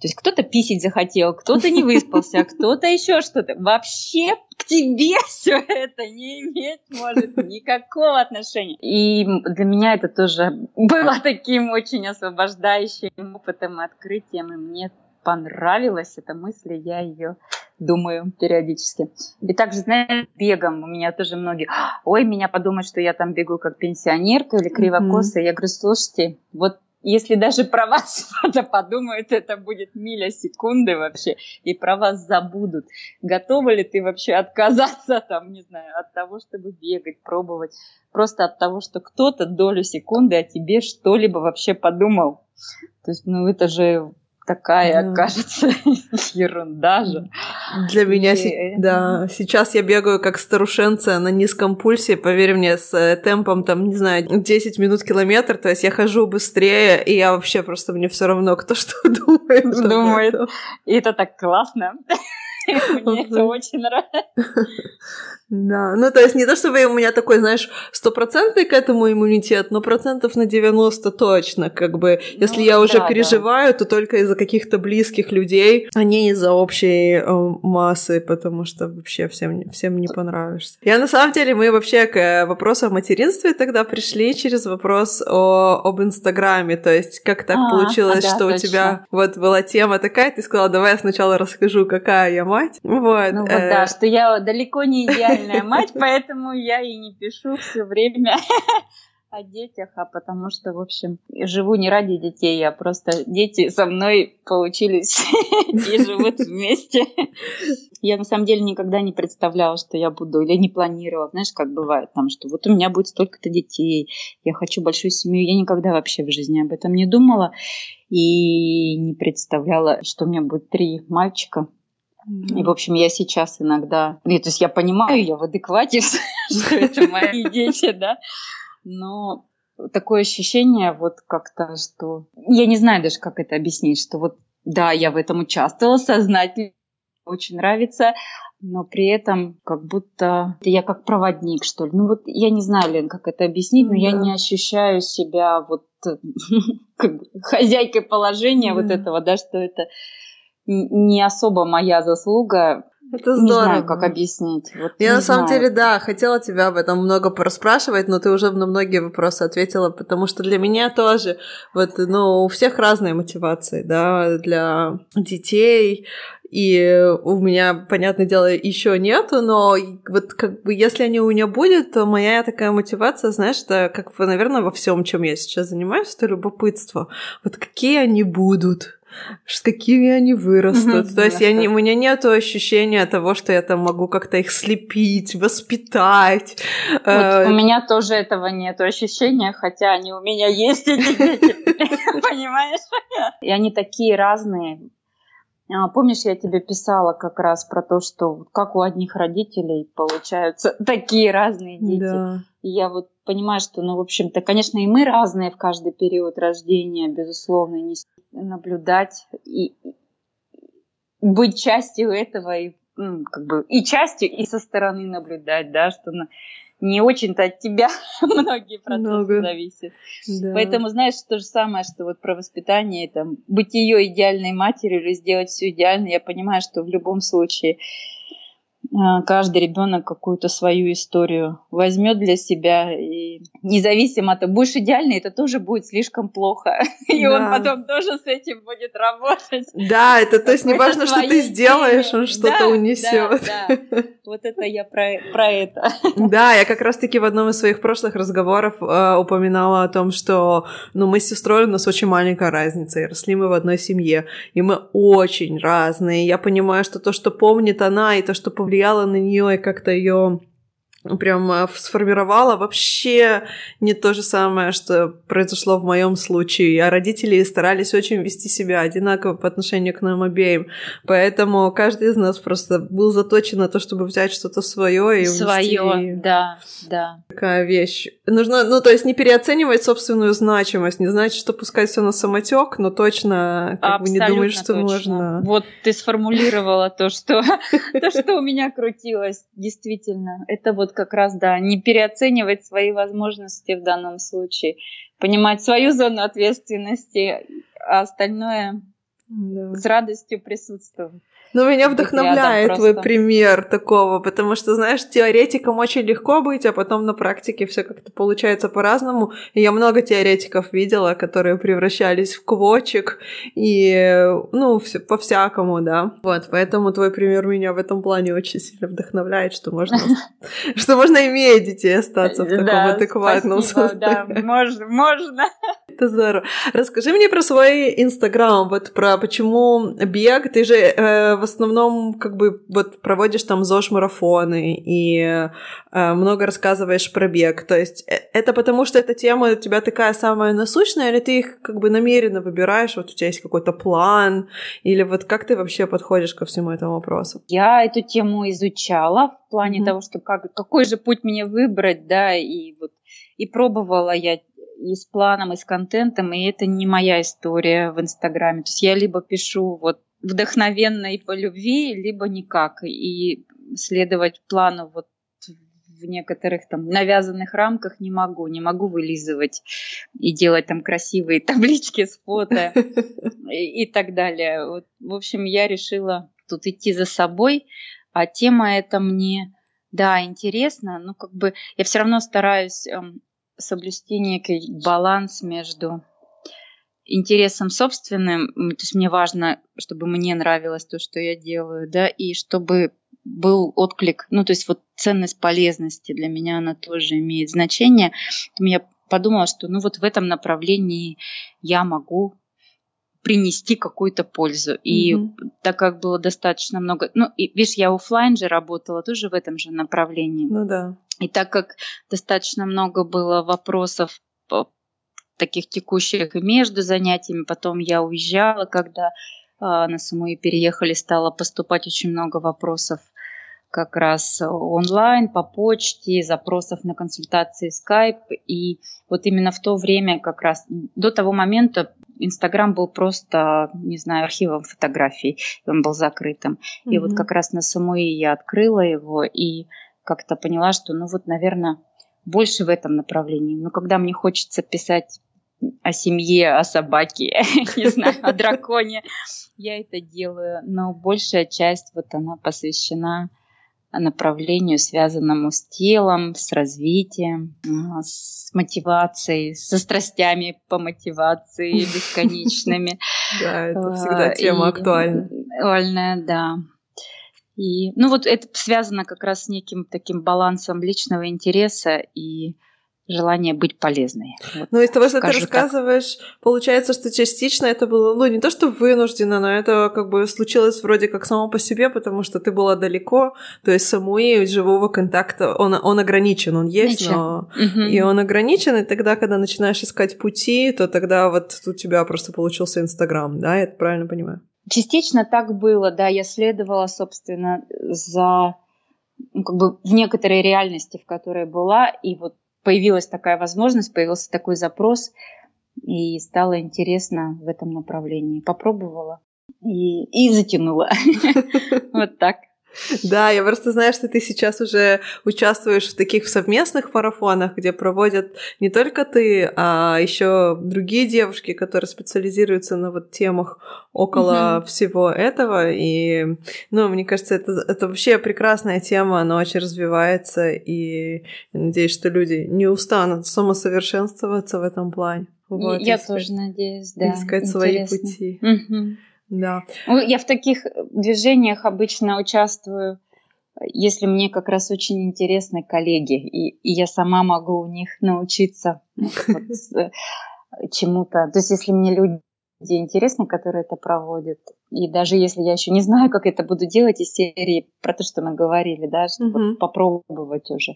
То есть кто-то писить захотел, кто-то не выспался, а кто-то еще что-то. Вообще к тебе все это не имеет, может, никакого отношения. И для меня это тоже было таким очень освобождающим опытом и открытием, и мне понравилась эта мысль, я ее думаю периодически. И также, знаешь, бегом у меня тоже многие, ой, меня подумают, что я там бегу как пенсионерка или кривокосая. Mm-hmm. Я говорю, слушайте, вот если даже про вас кто-то подумает, это будет миля секунды вообще, и про вас забудут. Готова ли ты вообще отказаться, там, не знаю, от того, чтобы бегать, пробовать, просто от того, что кто-то долю секунды о тебе что-либо вообще подумал. То есть, ну, это же такая, да. кажется, ерунда же. Для меня, и... да, сейчас я бегаю как старушенца на низком пульсе, поверь мне, с э, темпом, там, не знаю, 10 минут километр, то есть я хожу быстрее, и я вообще просто, мне все равно, кто что думает. Думает. И это так классно. Мне это очень нравится. Да, ну то есть не то, чтобы у меня такой, знаешь, стопроцентный к этому иммунитет, но процентов на 90 точно, как бы, если ну, я уже да, переживаю, да. то только из-за каких-то близких людей, а не из-за общей э, массы, потому что вообще всем, всем не понравишься. Я на самом деле, мы вообще к э, вопросу о материнстве тогда пришли через вопрос о, об Инстаграме, то есть как так а, получилось, а, да, что точно. у тебя вот была тема такая, ты сказала, давай я сначала расскажу, какая я мать. Вот. Ну вот, э... да, что я далеко не идеальная мать, поэтому я и не пишу все время о детях, а потому что, в общем, живу не ради детей, а просто дети со мной получились и живут вместе. Я на самом деле никогда не представляла, что я буду, или не планировала, знаешь, как бывает там, что вот у меня будет столько-то детей, я хочу большую семью. Я никогда вообще в жизни об этом не думала и не представляла, что у меня будет три мальчика. И, в общем, я сейчас иногда... Нет, то есть я понимаю, я в адеквате, что это мои дети, да, но такое ощущение вот как-то, что... Я не знаю даже, как это объяснить, что вот да, я в этом участвовала сознательно, очень нравится, но при этом как будто я как проводник, что ли. Ну вот я не знаю, Лен, как это объяснить, но да. я не ощущаю себя вот как бы хозяйкой положения да. вот этого, да, что это не особо моя заслуга. Это здорово. Не знаю, как объяснить. Вот Я на самом деле, да, хотела тебя об этом много пораспрашивать, но ты уже на многие вопросы ответила, потому что для меня тоже, вот, ну, у всех разные мотивации, да, для детей, и у меня, понятное дело, еще нету, но вот как бы если они у меня будут, то моя такая мотивация, знаешь, это как бы, наверное, во всем, чем я сейчас занимаюсь, это любопытство. Вот какие они будут, с какими они вырастут. Mm-hmm, То есть я не, у меня нет ощущения того, что я там могу как-то их слепить, воспитать. Вот э, у меня тоже этого нет ощущения, хотя они у меня есть, эти дети, понимаешь? И они такие разные. А, помнишь, я тебе писала как раз про то, что как у одних родителей получаются такие разные дети. Да. И я вот понимаю, что, ну, в общем-то, конечно, и мы разные в каждый период рождения, безусловно, не наблюдать и быть частью этого и ну, как бы и частью, и со стороны наблюдать, да, что не очень-то от тебя многие процессы Много. зависят. Да. Поэтому, знаешь, то же самое, что вот про воспитание, там, быть ее идеальной матерью или сделать все идеально, я понимаю, что в любом случае каждый ребенок какую-то свою историю возьмет для себя, и независимо от того, будешь идеальный, это тоже будет слишком плохо, и он потом тоже с этим будет работать. Да, это то есть не важно, что ты сделаешь, он что-то унесет. Да, да. Вот это я про, про это. Да, я как раз-таки в одном из своих прошлых разговоров э, упоминала о том, что ну, мы с сестрой, у нас очень маленькая разница, и росли мы в одной семье, и мы очень разные. Я понимаю, что то, что помнит она, и то, что повлияет повлияло на нее и как-то ее прям э, сформировала вообще не то же самое, что произошло в моем случае. А родители старались очень вести себя одинаково по отношению к нам обеим. Поэтому каждый из нас просто был заточен на то, чтобы взять что-то свое и Свое, да, да. Такая вещь. Нужно, ну, то есть не переоценивать собственную значимость, не значит, что пускать все на самотек, но точно как бы не думать, что точно. можно. Вот ты сформулировала то, что то, что у меня крутилось, действительно. Это вот как раз, да, не переоценивать свои возможности в данном случае, понимать свою зону ответственности, а остальное да. с радостью присутствовать. Ну, меня вдохновляет твой пример такого, потому что, знаешь, теоретикам очень легко быть, а потом на практике все как-то получается по-разному. И я много теоретиков видела, которые превращались в квочек и, ну, все, по-всякому, да. Вот, поэтому твой пример меня в этом плане очень сильно вдохновляет, что можно, что можно имея детей остаться в таком адекватном состоянии. Да, можно, можно. Это здорово. Расскажи мне про свой Инстаграм, вот про почему бег. Ты же э, в основном как бы вот проводишь там ЗОЖ-марафоны и э, много рассказываешь про бег. То есть э, это потому, что эта тема у тебя такая самая насущная, или ты их как бы намеренно выбираешь, вот у тебя есть какой-то план, или вот как ты вообще подходишь ко всему этому вопросу? Я эту тему изучала в плане mm-hmm. того, что как, какой же путь мне выбрать, да, и вот и пробовала я и с планом, и с контентом, и это не моя история в Инстаграме. То есть я либо пишу вот вдохновенно и по любви, либо никак. И следовать плану вот в некоторых там навязанных рамках не могу, не могу вылизывать и делать там красивые таблички с фото и, и так далее. Вот, в общем, я решила тут идти за собой, а тема эта мне, да, интересна, но как бы я все равно стараюсь эм, соблюсти некий баланс между интересом собственным, то есть мне важно, чтобы мне нравилось то, что я делаю, да, и чтобы был отклик, ну, то есть вот ценность полезности для меня она тоже имеет значение. Поэтому я подумала, что ну вот в этом направлении я могу принести какую-то пользу. И mm-hmm. так как было достаточно много, ну, и, видишь, я офлайн же работала тоже в этом же направлении. Ну да. И так как достаточно много было вопросов таких текущих между занятиями, потом я уезжала, когда э, на Самуи переехали, стало поступать очень много вопросов как раз онлайн, по почте, запросов на консультации Skype. И вот именно в то время, как раз до того момента, Инстаграм был просто, не знаю, архивом фотографий, он был закрытым. Mm-hmm. И вот как раз на Самуи я открыла его и как-то поняла, что, ну вот, наверное, больше в этом направлении. Но когда мне хочется писать о семье, о собаке, не знаю, о драконе, я это делаю. Но большая часть вот она посвящена направлению, связанному с телом, с развитием, с мотивацией, со страстями по мотивации бесконечными. Да, это всегда а, тема актуальна. Актуальная, да. И, ну вот это связано как раз с неким таким балансом личного интереса и желание быть полезной. Вот ну, из того, что ты рассказываешь, так. получается, что частично это было, ну, не то, что вынуждено, но это как бы случилось вроде как само по себе, потому что ты была далеко, то есть самуи живого контакта, он, он ограничен, он есть, Ничего. но... Угу. И он ограничен, и тогда, когда начинаешь искать пути, то тогда вот у тебя просто получился Инстаграм, да, я это правильно понимаю? частично так было, да, я следовала, собственно, за ну, как бы в некоторой реальности, в которой была, и вот появилась такая возможность, появился такой запрос, и стало интересно в этом направлении. Попробовала и, и затянула. Вот так. Да, я просто знаю, что ты сейчас уже участвуешь в таких совместных марафонах, где проводят не только ты, а еще другие девушки, которые специализируются на вот темах около угу. всего этого. И, ну, мне кажется, это, это вообще прекрасная тема, она очень развивается, и я надеюсь, что люди не устанут самосовершенствоваться в этом плане. Вот, я искать, тоже надеюсь, да. Искать свои пути. Угу. Да. Ну, я в таких движениях обычно участвую, если мне как раз очень интересны коллеги, и, и я сама могу у них научиться э, чему-то. То есть, если мне люди интересны, которые это проводят, и даже если я еще не знаю, как это буду делать из серии про то, что мы говорили, да, чтобы попробовать уже,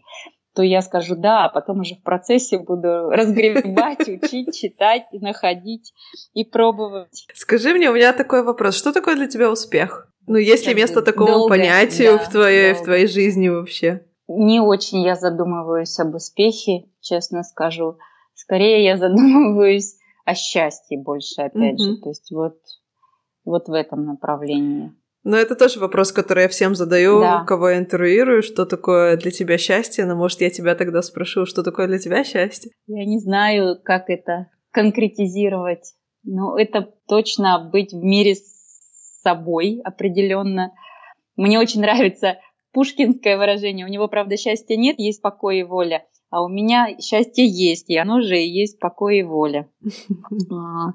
то я скажу да, а потом уже в процессе буду разгребать, учить, читать, находить и пробовать. Скажи мне, у меня такой вопрос. Что такое для тебя успех? Ну, есть ли место такому долго, понятию да, в, твоей, в твоей жизни вообще? Не очень я задумываюсь об успехе, честно скажу. Скорее я задумываюсь о счастье больше, опять mm-hmm. же. То есть вот, вот в этом направлении. Но это тоже вопрос, который я всем задаю, да. кого я интервьюирую, что такое для тебя счастье. Но, может, я тебя тогда спрошу, что такое для тебя счастье? Я не знаю, как это конкретизировать. Но это точно быть в мире с собой определенно. Мне очень нравится пушкинское выражение. У него, правда, счастья нет, есть покой и воля. А у меня счастье есть, и оно же и есть покой и воля. А,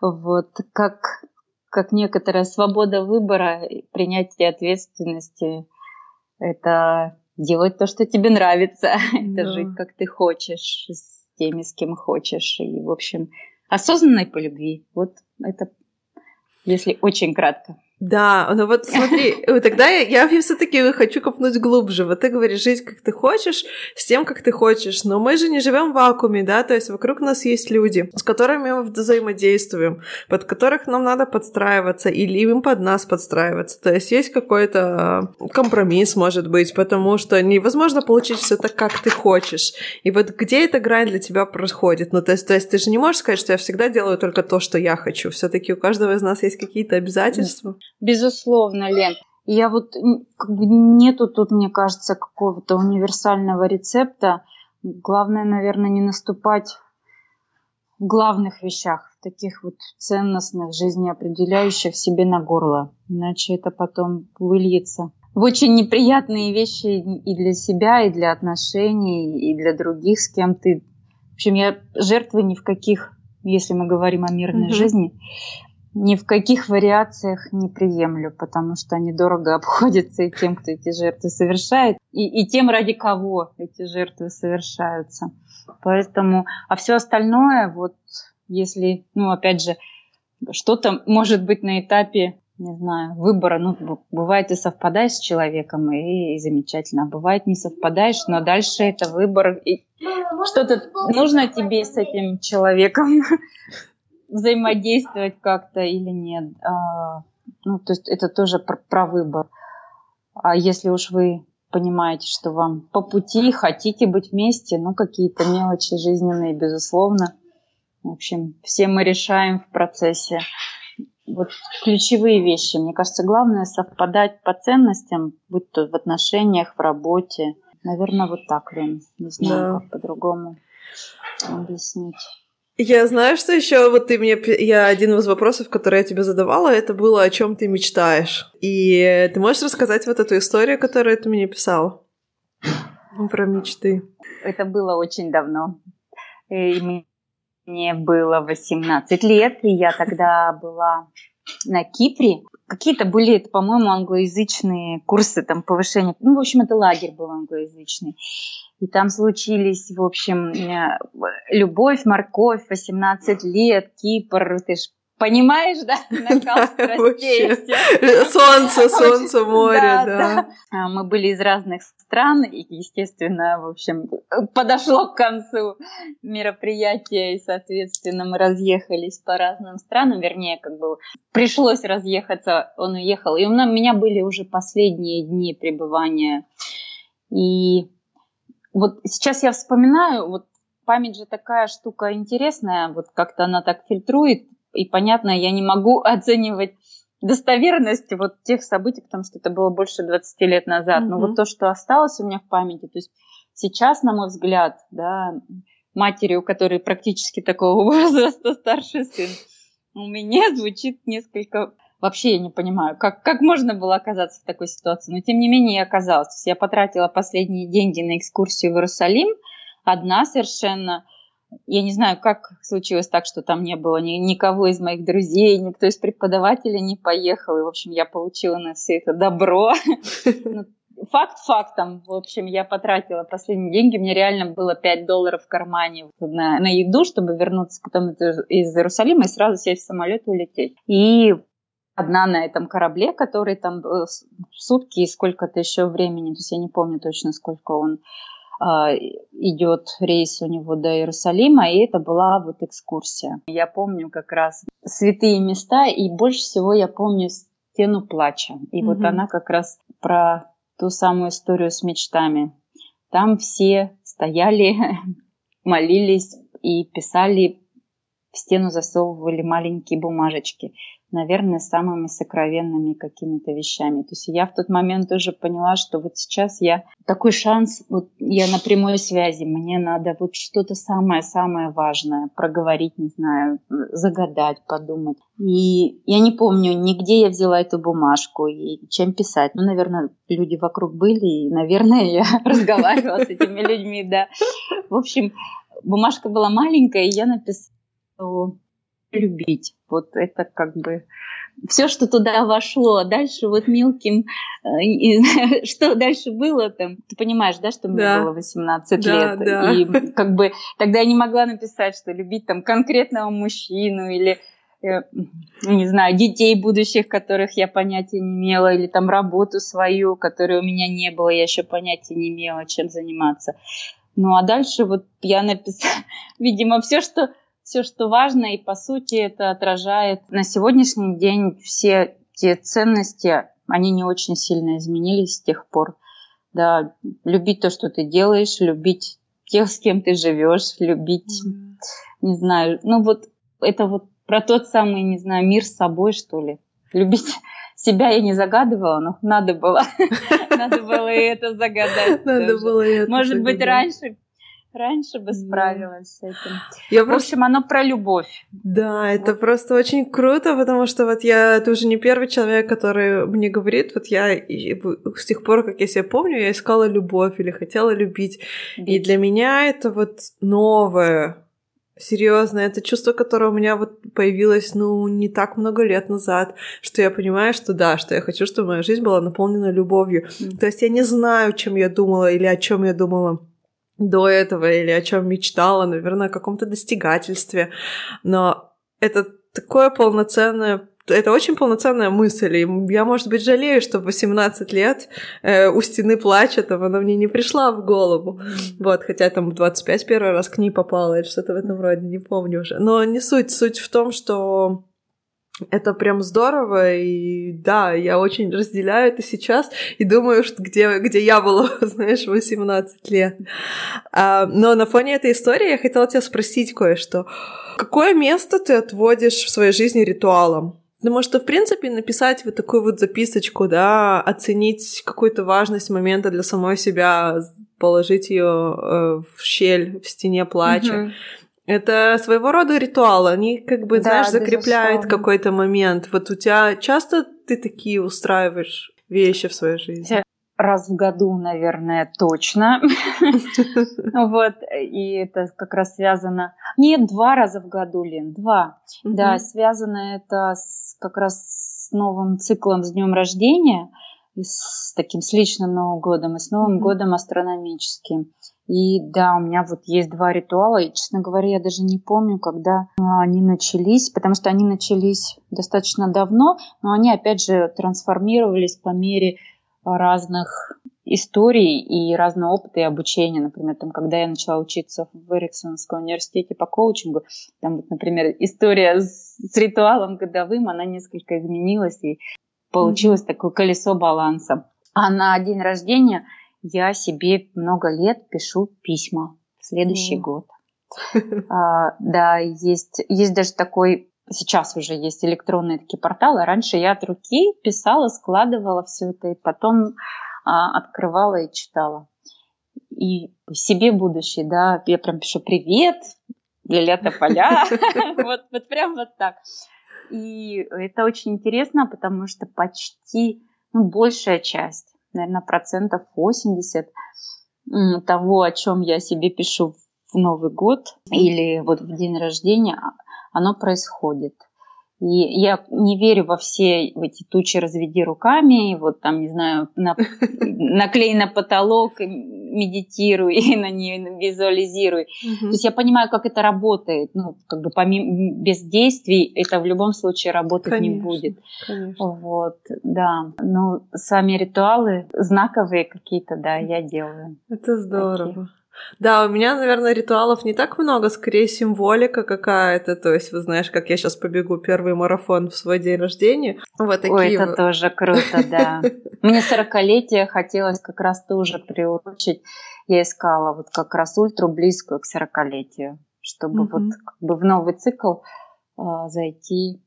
вот как как некоторая свобода выбора, принятие ответственности. Это делать то, что тебе нравится. Да. Это жить, как ты хочешь, с теми, с кем хочешь. И, в общем, осознанной по любви. Вот это, если очень кратко. Да, ну вот смотри, э, тогда я, я все-таки хочу копнуть глубже. Вот ты говоришь, жить как ты хочешь, с тем, как ты хочешь. Но мы же не живем в вакууме, да, то есть вокруг нас есть люди, с которыми мы взаимодействуем, под которых нам надо подстраиваться или им под нас подстраиваться. То есть есть какой-то компромисс, может быть, потому что невозможно получить все так, как ты хочешь. И вот где эта грань для тебя происходит? Ну, то есть, то есть ты же не можешь сказать, что я всегда делаю только то, что я хочу. Все-таки у каждого из нас есть какие-то обязательства. Безусловно, Лен. Я вот как бы нету тут, мне кажется, какого-то универсального рецепта. Главное, наверное, не наступать в главных вещах, в таких вот ценностных, жизнеопределяющих себе на горло. Иначе это потом выльется в очень неприятные вещи и для себя, и для отношений, и для других, с кем ты. В общем, я жертвы ни в каких, если мы говорим о мирной mm-hmm. жизни, ни в каких вариациях не приемлю, потому что они дорого обходятся и тем, кто эти жертвы совершает, и, и тем, ради кого эти жертвы совершаются. Поэтому, а все остальное, вот если, ну, опять же, что-то может быть на этапе, не знаю, выбора, ну, бывает и совпадаешь с человеком, и, и замечательно, а бывает не совпадаешь, но дальше это выбор, и что-то нужно тебе с этим человеком взаимодействовать как-то или нет. А, ну, то есть это тоже про, про выбор. А если уж вы понимаете, что вам по пути, хотите быть вместе, ну, какие-то мелочи жизненные, безусловно. В общем, все мы решаем в процессе. Вот ключевые вещи. Мне кажется, главное совпадать по ценностям, будь то в отношениях, в работе. Наверное, вот так, Лен. Не знаю, да. как по-другому объяснить. Я знаю, что еще вот ты мне... Я один из вопросов, который я тебе задавала, это было, о чем ты мечтаешь. И ты можешь рассказать вот эту историю, которую ты мне писала? Про мечты. Это было очень давно. И мне было 18 лет, и я тогда была на Кипре. Какие-то были, по-моему, англоязычные курсы там повышения. Ну, в общем, это лагерь был англоязычный. И там случились, в общем, э, любовь, морковь, 18 лет, Кипр, ты ж Понимаешь, да? Накал страстей. Солнце, солнце, море, да. А, мы были из разных стран, и, естественно, в общем, подошло к концу мероприятие, и, соответственно, мы разъехались по разным странам, вернее, как бы пришлось разъехаться, он уехал. И у меня были уже последние дни пребывания. И вот сейчас я вспоминаю, вот память же такая штука интересная, вот как-то она так фильтрует, и понятно, я не могу оценивать достоверность вот тех событий, потому что это было больше 20 лет назад. Mm-hmm. Но вот то, что осталось у меня в памяти, то есть сейчас, на мой взгляд, да, матери, у которой практически такого возраста старший сын, у меня звучит несколько... Вообще я не понимаю, как, как можно было оказаться в такой ситуации. Но тем не менее я оказалась. Я потратила последние деньги на экскурсию в Иерусалим, одна совершенно я не знаю, как случилось так, что там не было ни, никого из моих друзей, никто из преподавателей не поехал. И, в общем, я получила на все это добро. Ну, факт фактом. В общем, я потратила последние деньги. Мне реально было 5 долларов в кармане на, на еду, чтобы вернуться потом из Иерусалима и сразу сесть в самолет и улететь. И одна на этом корабле, который там э, сутки и сколько-то еще времени, то есть я не помню точно, сколько он а, идет рейс у него до Иерусалима, и это была вот экскурсия. Я помню как раз святые места, и больше всего я помню стену плача. И угу. вот она как раз про ту самую историю с мечтами. Там все стояли, молились и писали, в стену засовывали маленькие бумажечки наверное, самыми сокровенными какими-то вещами. То есть я в тот момент тоже поняла, что вот сейчас я такой шанс, вот я на прямой связи, мне надо вот что-то самое-самое важное проговорить, не знаю, загадать, подумать. И я не помню, нигде я взяла эту бумажку и чем писать. Ну, наверное, люди вокруг были, и, наверное, я разговаривала с этими людьми, да. В общем, бумажка была маленькая, и я написала любить. Вот это как бы все, что туда вошло. Дальше вот мелким, э, что дальше было там, ты понимаешь, да, что мне да. было 18 да, лет. Да. И как бы тогда я не могла написать, что любить там конкретного мужчину или э, не знаю, детей будущих, которых я понятия не имела, или там работу свою, которой у меня не было, я еще понятия не имела, чем заниматься. Ну а дальше вот я написала, видимо, все, что все, что важно, и по сути это отражает на сегодняшний день все те ценности, они не очень сильно изменились с тех пор. Да, любить то, что ты делаешь, любить тех, с кем ты живешь, любить, mm-hmm. не знаю, ну вот это вот про тот самый, не знаю, мир с собой, что ли. Любить себя я не загадывала, но надо было. Надо было и это загадать. Надо было это Может быть, раньше раньше бы справилась с этим. Я в просто... общем, оно про любовь. Да, это вот. просто очень круто, потому что вот я, ты уже не первый человек, который мне говорит, вот я с тех пор, как я себя помню, я искала любовь или хотела любить. Бить. И для меня это вот новое, Серьезно, это чувство, которое у меня вот появилось, ну, не так много лет назад, что я понимаю, что да, что я хочу, чтобы моя жизнь была наполнена любовью. Mm. То есть я не знаю, чем я думала или о чем я думала до этого или о чем мечтала, наверное, о каком-то достигательстве. Но это такое полноценное это очень полноценная мысль, и я, может быть, жалею, что в 18 лет э, у стены плачет, а она мне не пришла в голову. Вот, хотя там в 25 первый раз к ней попала или что-то в этом роде, не помню уже. Но не суть. Суть в том, что это прям здорово, и да, я очень разделяю это сейчас, и думаю, что где, где я была, знаешь, 18 лет. А, но на фоне этой истории я хотела тебя спросить кое-что. Какое место ты отводишь в своей жизни ритуалам? Потому что, в принципе, написать вот такую вот записочку, да, оценить какую-то важность момента для самой себя, положить ее э, в щель в стене плача. Mm-hmm это своего рода ритуал, они как бы, да, знаешь, закрепляют какой-то момент. Вот у тебя часто ты такие устраиваешь вещи в своей жизни? Раз в году, наверное, точно. Вот, и это как раз связано... Нет, два раза в году, Лен, два. Да, связано это как раз с новым циклом с днем рождения, с таким с личным Новым годом и с Новым годом астрономическим. И да, у меня вот есть два ритуала, и, честно говоря, я даже не помню, когда а, они начались, потому что они начались достаточно давно, но они, опять же, трансформировались по мере разных историй и разного опыта и обучения. Например, там, когда я начала учиться в Эриксонском университете по коучингу, там, вот, например, история с, с ритуалом годовым, она несколько изменилась, и получилось mm-hmm. такое колесо баланса. А на день рождения я себе много лет пишу письма в следующий mm-hmm. год. А, да, есть, есть даже такой сейчас уже есть электронные такие порталы. Раньше я от руки писала, складывала все это, и потом а, открывала и читала. И себе будущее, да, я прям пишу «Привет, Лилия Тополя», вот, вот прям вот так. И это очень интересно, потому что почти ну, большая часть, наверное, процентов 80 того, о чем я себе пишу в Новый год или вот в день рождения, оно происходит. И я не верю во все эти тучи разведи руками, вот там, не знаю, на, наклей на потолок, медитируй, и на нее визуализируй. Угу. То есть я понимаю, как это работает. Ну, как бы помимо, без действий это в любом случае работать конечно, не будет. Конечно. Вот, да. Ну, сами ритуалы знаковые какие-то, да, я делаю. Это здорово. Такие. Да, у меня, наверное, ритуалов не так много, скорее символика какая-то. То есть, вы знаешь, как я сейчас побегу первый марафон в свой день рождения. Вот такие Ой, это тоже круто, да. Мне сорокалетие хотелось как раз тоже приурочить. Я искала вот как раз ультру близкую к сорокалетию, чтобы вот как бы в новый цикл а, зайти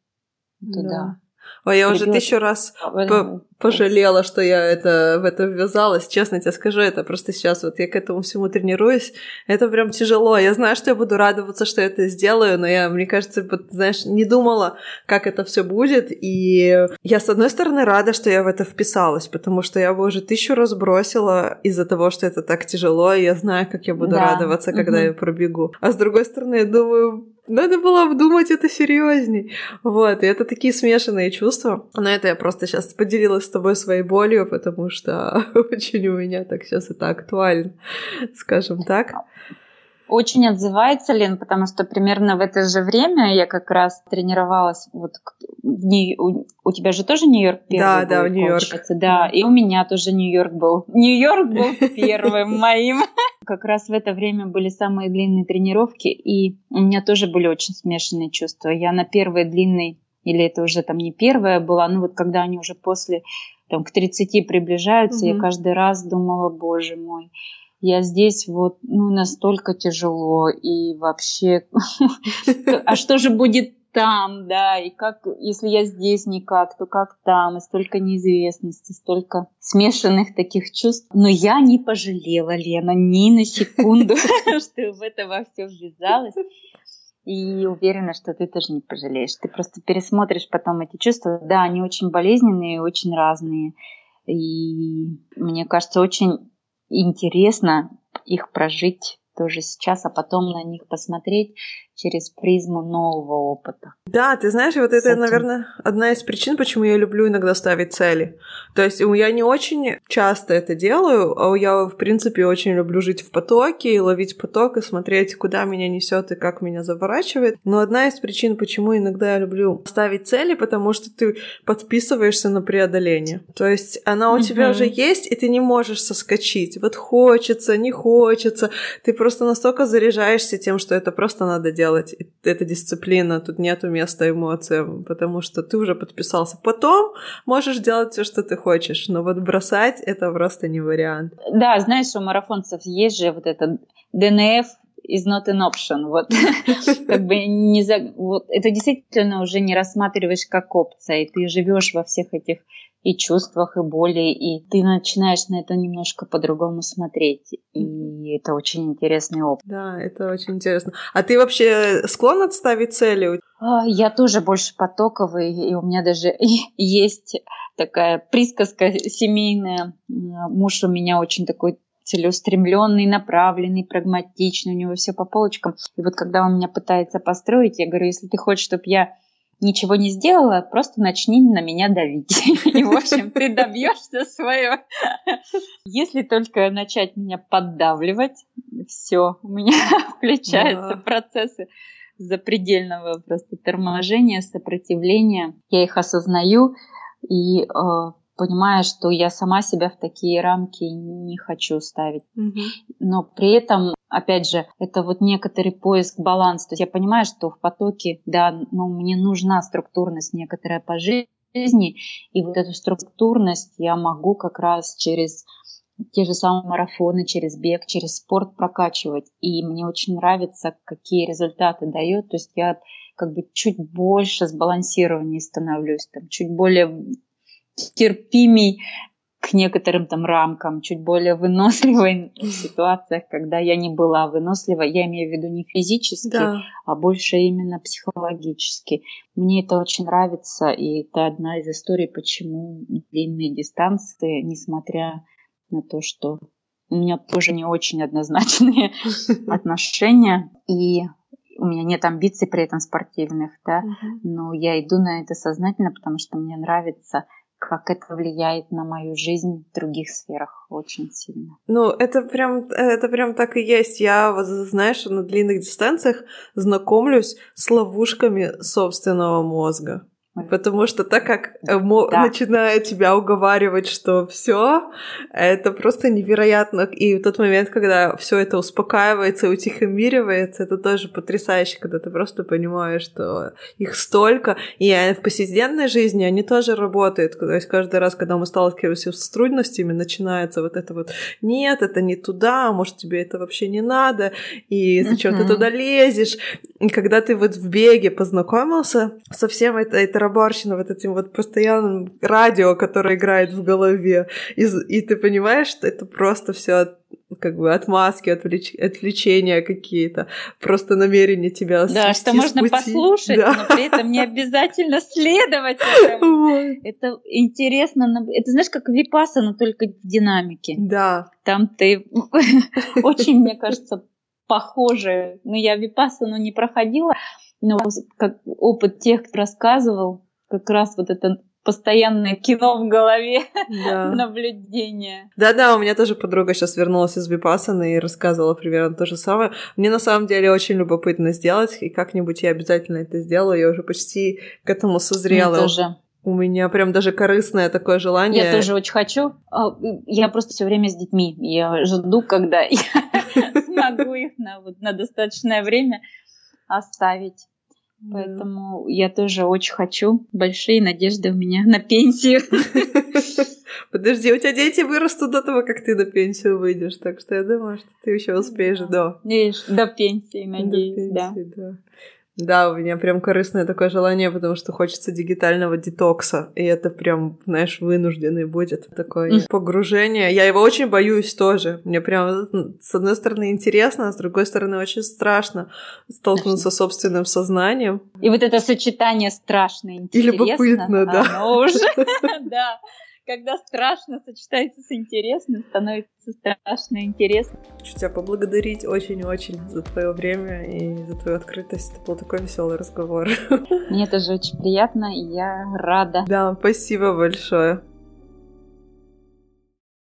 туда. Ой, я уже тысячу раз по пожалела, что я это, в это ввязалась. Честно тебе скажу, это просто сейчас вот я к этому всему тренируюсь. Это прям тяжело. Я знаю, что я буду радоваться, что я это сделаю, но я, мне кажется, вот, знаешь, не думала, как это все будет. И я, с одной стороны, рада, что я в это вписалась, потому что я бы уже тысячу раз бросила из-за того, что это так тяжело, и я знаю, как я буду да. радоваться, когда угу. я пробегу. А с другой стороны, я думаю, надо было обдумать это серьезней. Вот, и это такие смешанные чувства. Но это я просто сейчас поделилась с тобой своей болью, потому что очень у меня так сейчас это актуально, скажем так. Очень отзывается, Лен, потому что примерно в это же время я как раз тренировалась. Вот в Нью... у, тебя же тоже Нью-Йорк первый да, был, да, в Нью-Йорк. Да, и у меня тоже Нью-Йорк был. Нью-Йорк был первым моим. Как раз в это время были самые длинные тренировки, и у меня тоже были очень смешанные чувства. Я на первой длинной, или это уже там не первая была, ну вот когда они уже после, там, к 30 приближаются, я каждый раз думала, боже мой, я здесь вот ну, настолько тяжело, и вообще, а что же будет там, да, и как, если я здесь никак, то как там, и столько неизвестности, столько смешанных таких чувств. Но я не пожалела, Лена, ни на секунду, что в это во все ввязалась. И уверена, что ты тоже не пожалеешь. Ты просто пересмотришь потом эти чувства. Да, они очень болезненные, очень разные. И мне кажется, очень интересно их прожить тоже сейчас, а потом на них посмотреть через призму нового опыта. Да, ты знаешь, вот это, наверное, одна из причин, почему я люблю иногда ставить цели. То есть я не очень часто это делаю, а я, в принципе, очень люблю жить в потоке и ловить поток и смотреть, куда меня несет и как меня заворачивает. Но одна из причин, почему иногда я люблю ставить цели, потому что ты подписываешься на преодоление. То есть она у mm-hmm. тебя уже есть, и ты не можешь соскочить. Вот хочется, не хочется. Ты просто настолько заряжаешься тем, что это просто надо делать делать. Это дисциплина, тут нету места эмоциям, потому что ты уже подписался. Потом можешь делать все, что ты хочешь, но вот бросать это просто не вариант. Да, знаешь, у марафонцев есть же вот это ДНФ is not an option. Вот, как бы не за... вот, это действительно уже не рассматриваешь как опция, и ты живешь во всех этих и чувствах, и боли, и ты начинаешь на это немножко по-другому смотреть. И это очень интересный опыт. Да, это очень интересно. А ты вообще склонна отставить цели? А, я тоже больше потоковый, и у меня даже есть такая присказка семейная. Муж у меня очень такой целеустремленный, направленный, прагматичный, у него все по полочкам. И вот когда он меня пытается построить, я говорю, если ты хочешь, чтобы я ничего не сделала, просто начни на меня давить. И, в общем, ты добьешься своего. Если только начать меня поддавливать, все, у меня включаются процессы запредельного просто торможения, сопротивления. Я их осознаю и э, понимаю, что я сама себя в такие рамки не хочу ставить. Mm-hmm. Но при этом, опять же, это вот некоторый поиск баланса. То есть я понимаю, что в потоке, да, ну, мне нужна структурность некоторая по жизни, и вот эту структурность я могу как раз через те же самые марафоны, через бег, через спорт прокачивать. И мне очень нравится, какие результаты дает. То есть я как бы чуть больше сбалансированнее становлюсь, там, чуть более терпимей к некоторым там рамкам, чуть более выносливой в ситуациях, когда я не была выносливой. Я имею в виду не физически, да. а больше именно психологически. Мне это очень нравится, и это одна из историй, почему длинные дистанции, несмотря на то, что у меня тоже не очень однозначные отношения, и у меня нет амбиций при этом спортивных, да, но я иду на это сознательно, потому что мне нравится как это влияет на мою жизнь в других сферах очень сильно. Ну, это прям, это прям так и есть. Я, знаешь, на длинных дистанциях знакомлюсь с ловушками собственного мозга. Потому что так как да. начинает тебя уговаривать, что все, это просто невероятно. И в тот момент, когда все это успокаивается и утихомиривается, это тоже потрясающе, когда ты просто понимаешь, что их столько. И в повседневной жизни они тоже работают. То есть каждый раз, когда мы сталкиваемся с трудностями, начинается вот это вот «нет, это не туда, может, тебе это вообще не надо, и зачем uh-huh. ты туда лезешь?» И когда ты вот в беге познакомился со всем это, это тарабарщина вот этим вот постоянным радио, которое играет в голове. И, и ты понимаешь, что это просто все как бы отмазки, отвлеч... отвлечения какие-то, просто намерение тебя Да, что можно пути. послушать, да. но при этом не обязательно следовать этому. Это интересно. Это знаешь, как випаса, но только в динамике. Да. Там ты очень, мне кажется, похоже. Но я випасану не проходила, но как опыт тех, кто рассказывал, как раз вот это постоянное кино в голове, да. наблюдение. Да-да, у меня тоже подруга сейчас вернулась из Випассаны и рассказывала примерно то же самое. Мне на самом деле очень любопытно сделать, и как-нибудь я обязательно это сделаю. Я уже почти к этому созрела. Мне тоже. У меня прям даже корыстное такое желание. Я тоже очень хочу. А, я просто все время с детьми. Я жду, когда я смогу их на, вот, на достаточное время оставить. Поэтому да. я тоже очень хочу. Большие надежды у меня на пенсию. Подожди, у тебя дети вырастут до того, как ты на пенсию выйдешь, так что я думаю, что ты еще успеешь до. Видишь, до пенсии, надеюсь, до пенсии, да. да. Да, у меня прям корыстное такое желание, потому что хочется дигитального детокса. И это прям, знаешь, вынужденный будет такое mm. погружение. Я его очень боюсь тоже. Мне прям, с одной стороны, интересно, а с другой стороны, очень страшно столкнуться с собственным сознанием. И вот это сочетание страшно интересно. И любопытно, да. Оно уже, да когда страшно сочетается с интересным, становится страшно интересно. Хочу тебя поблагодарить очень-очень за твое время и за твою открытость. Это был такой веселый разговор. Мне тоже очень приятно, и я рада. Да, спасибо большое.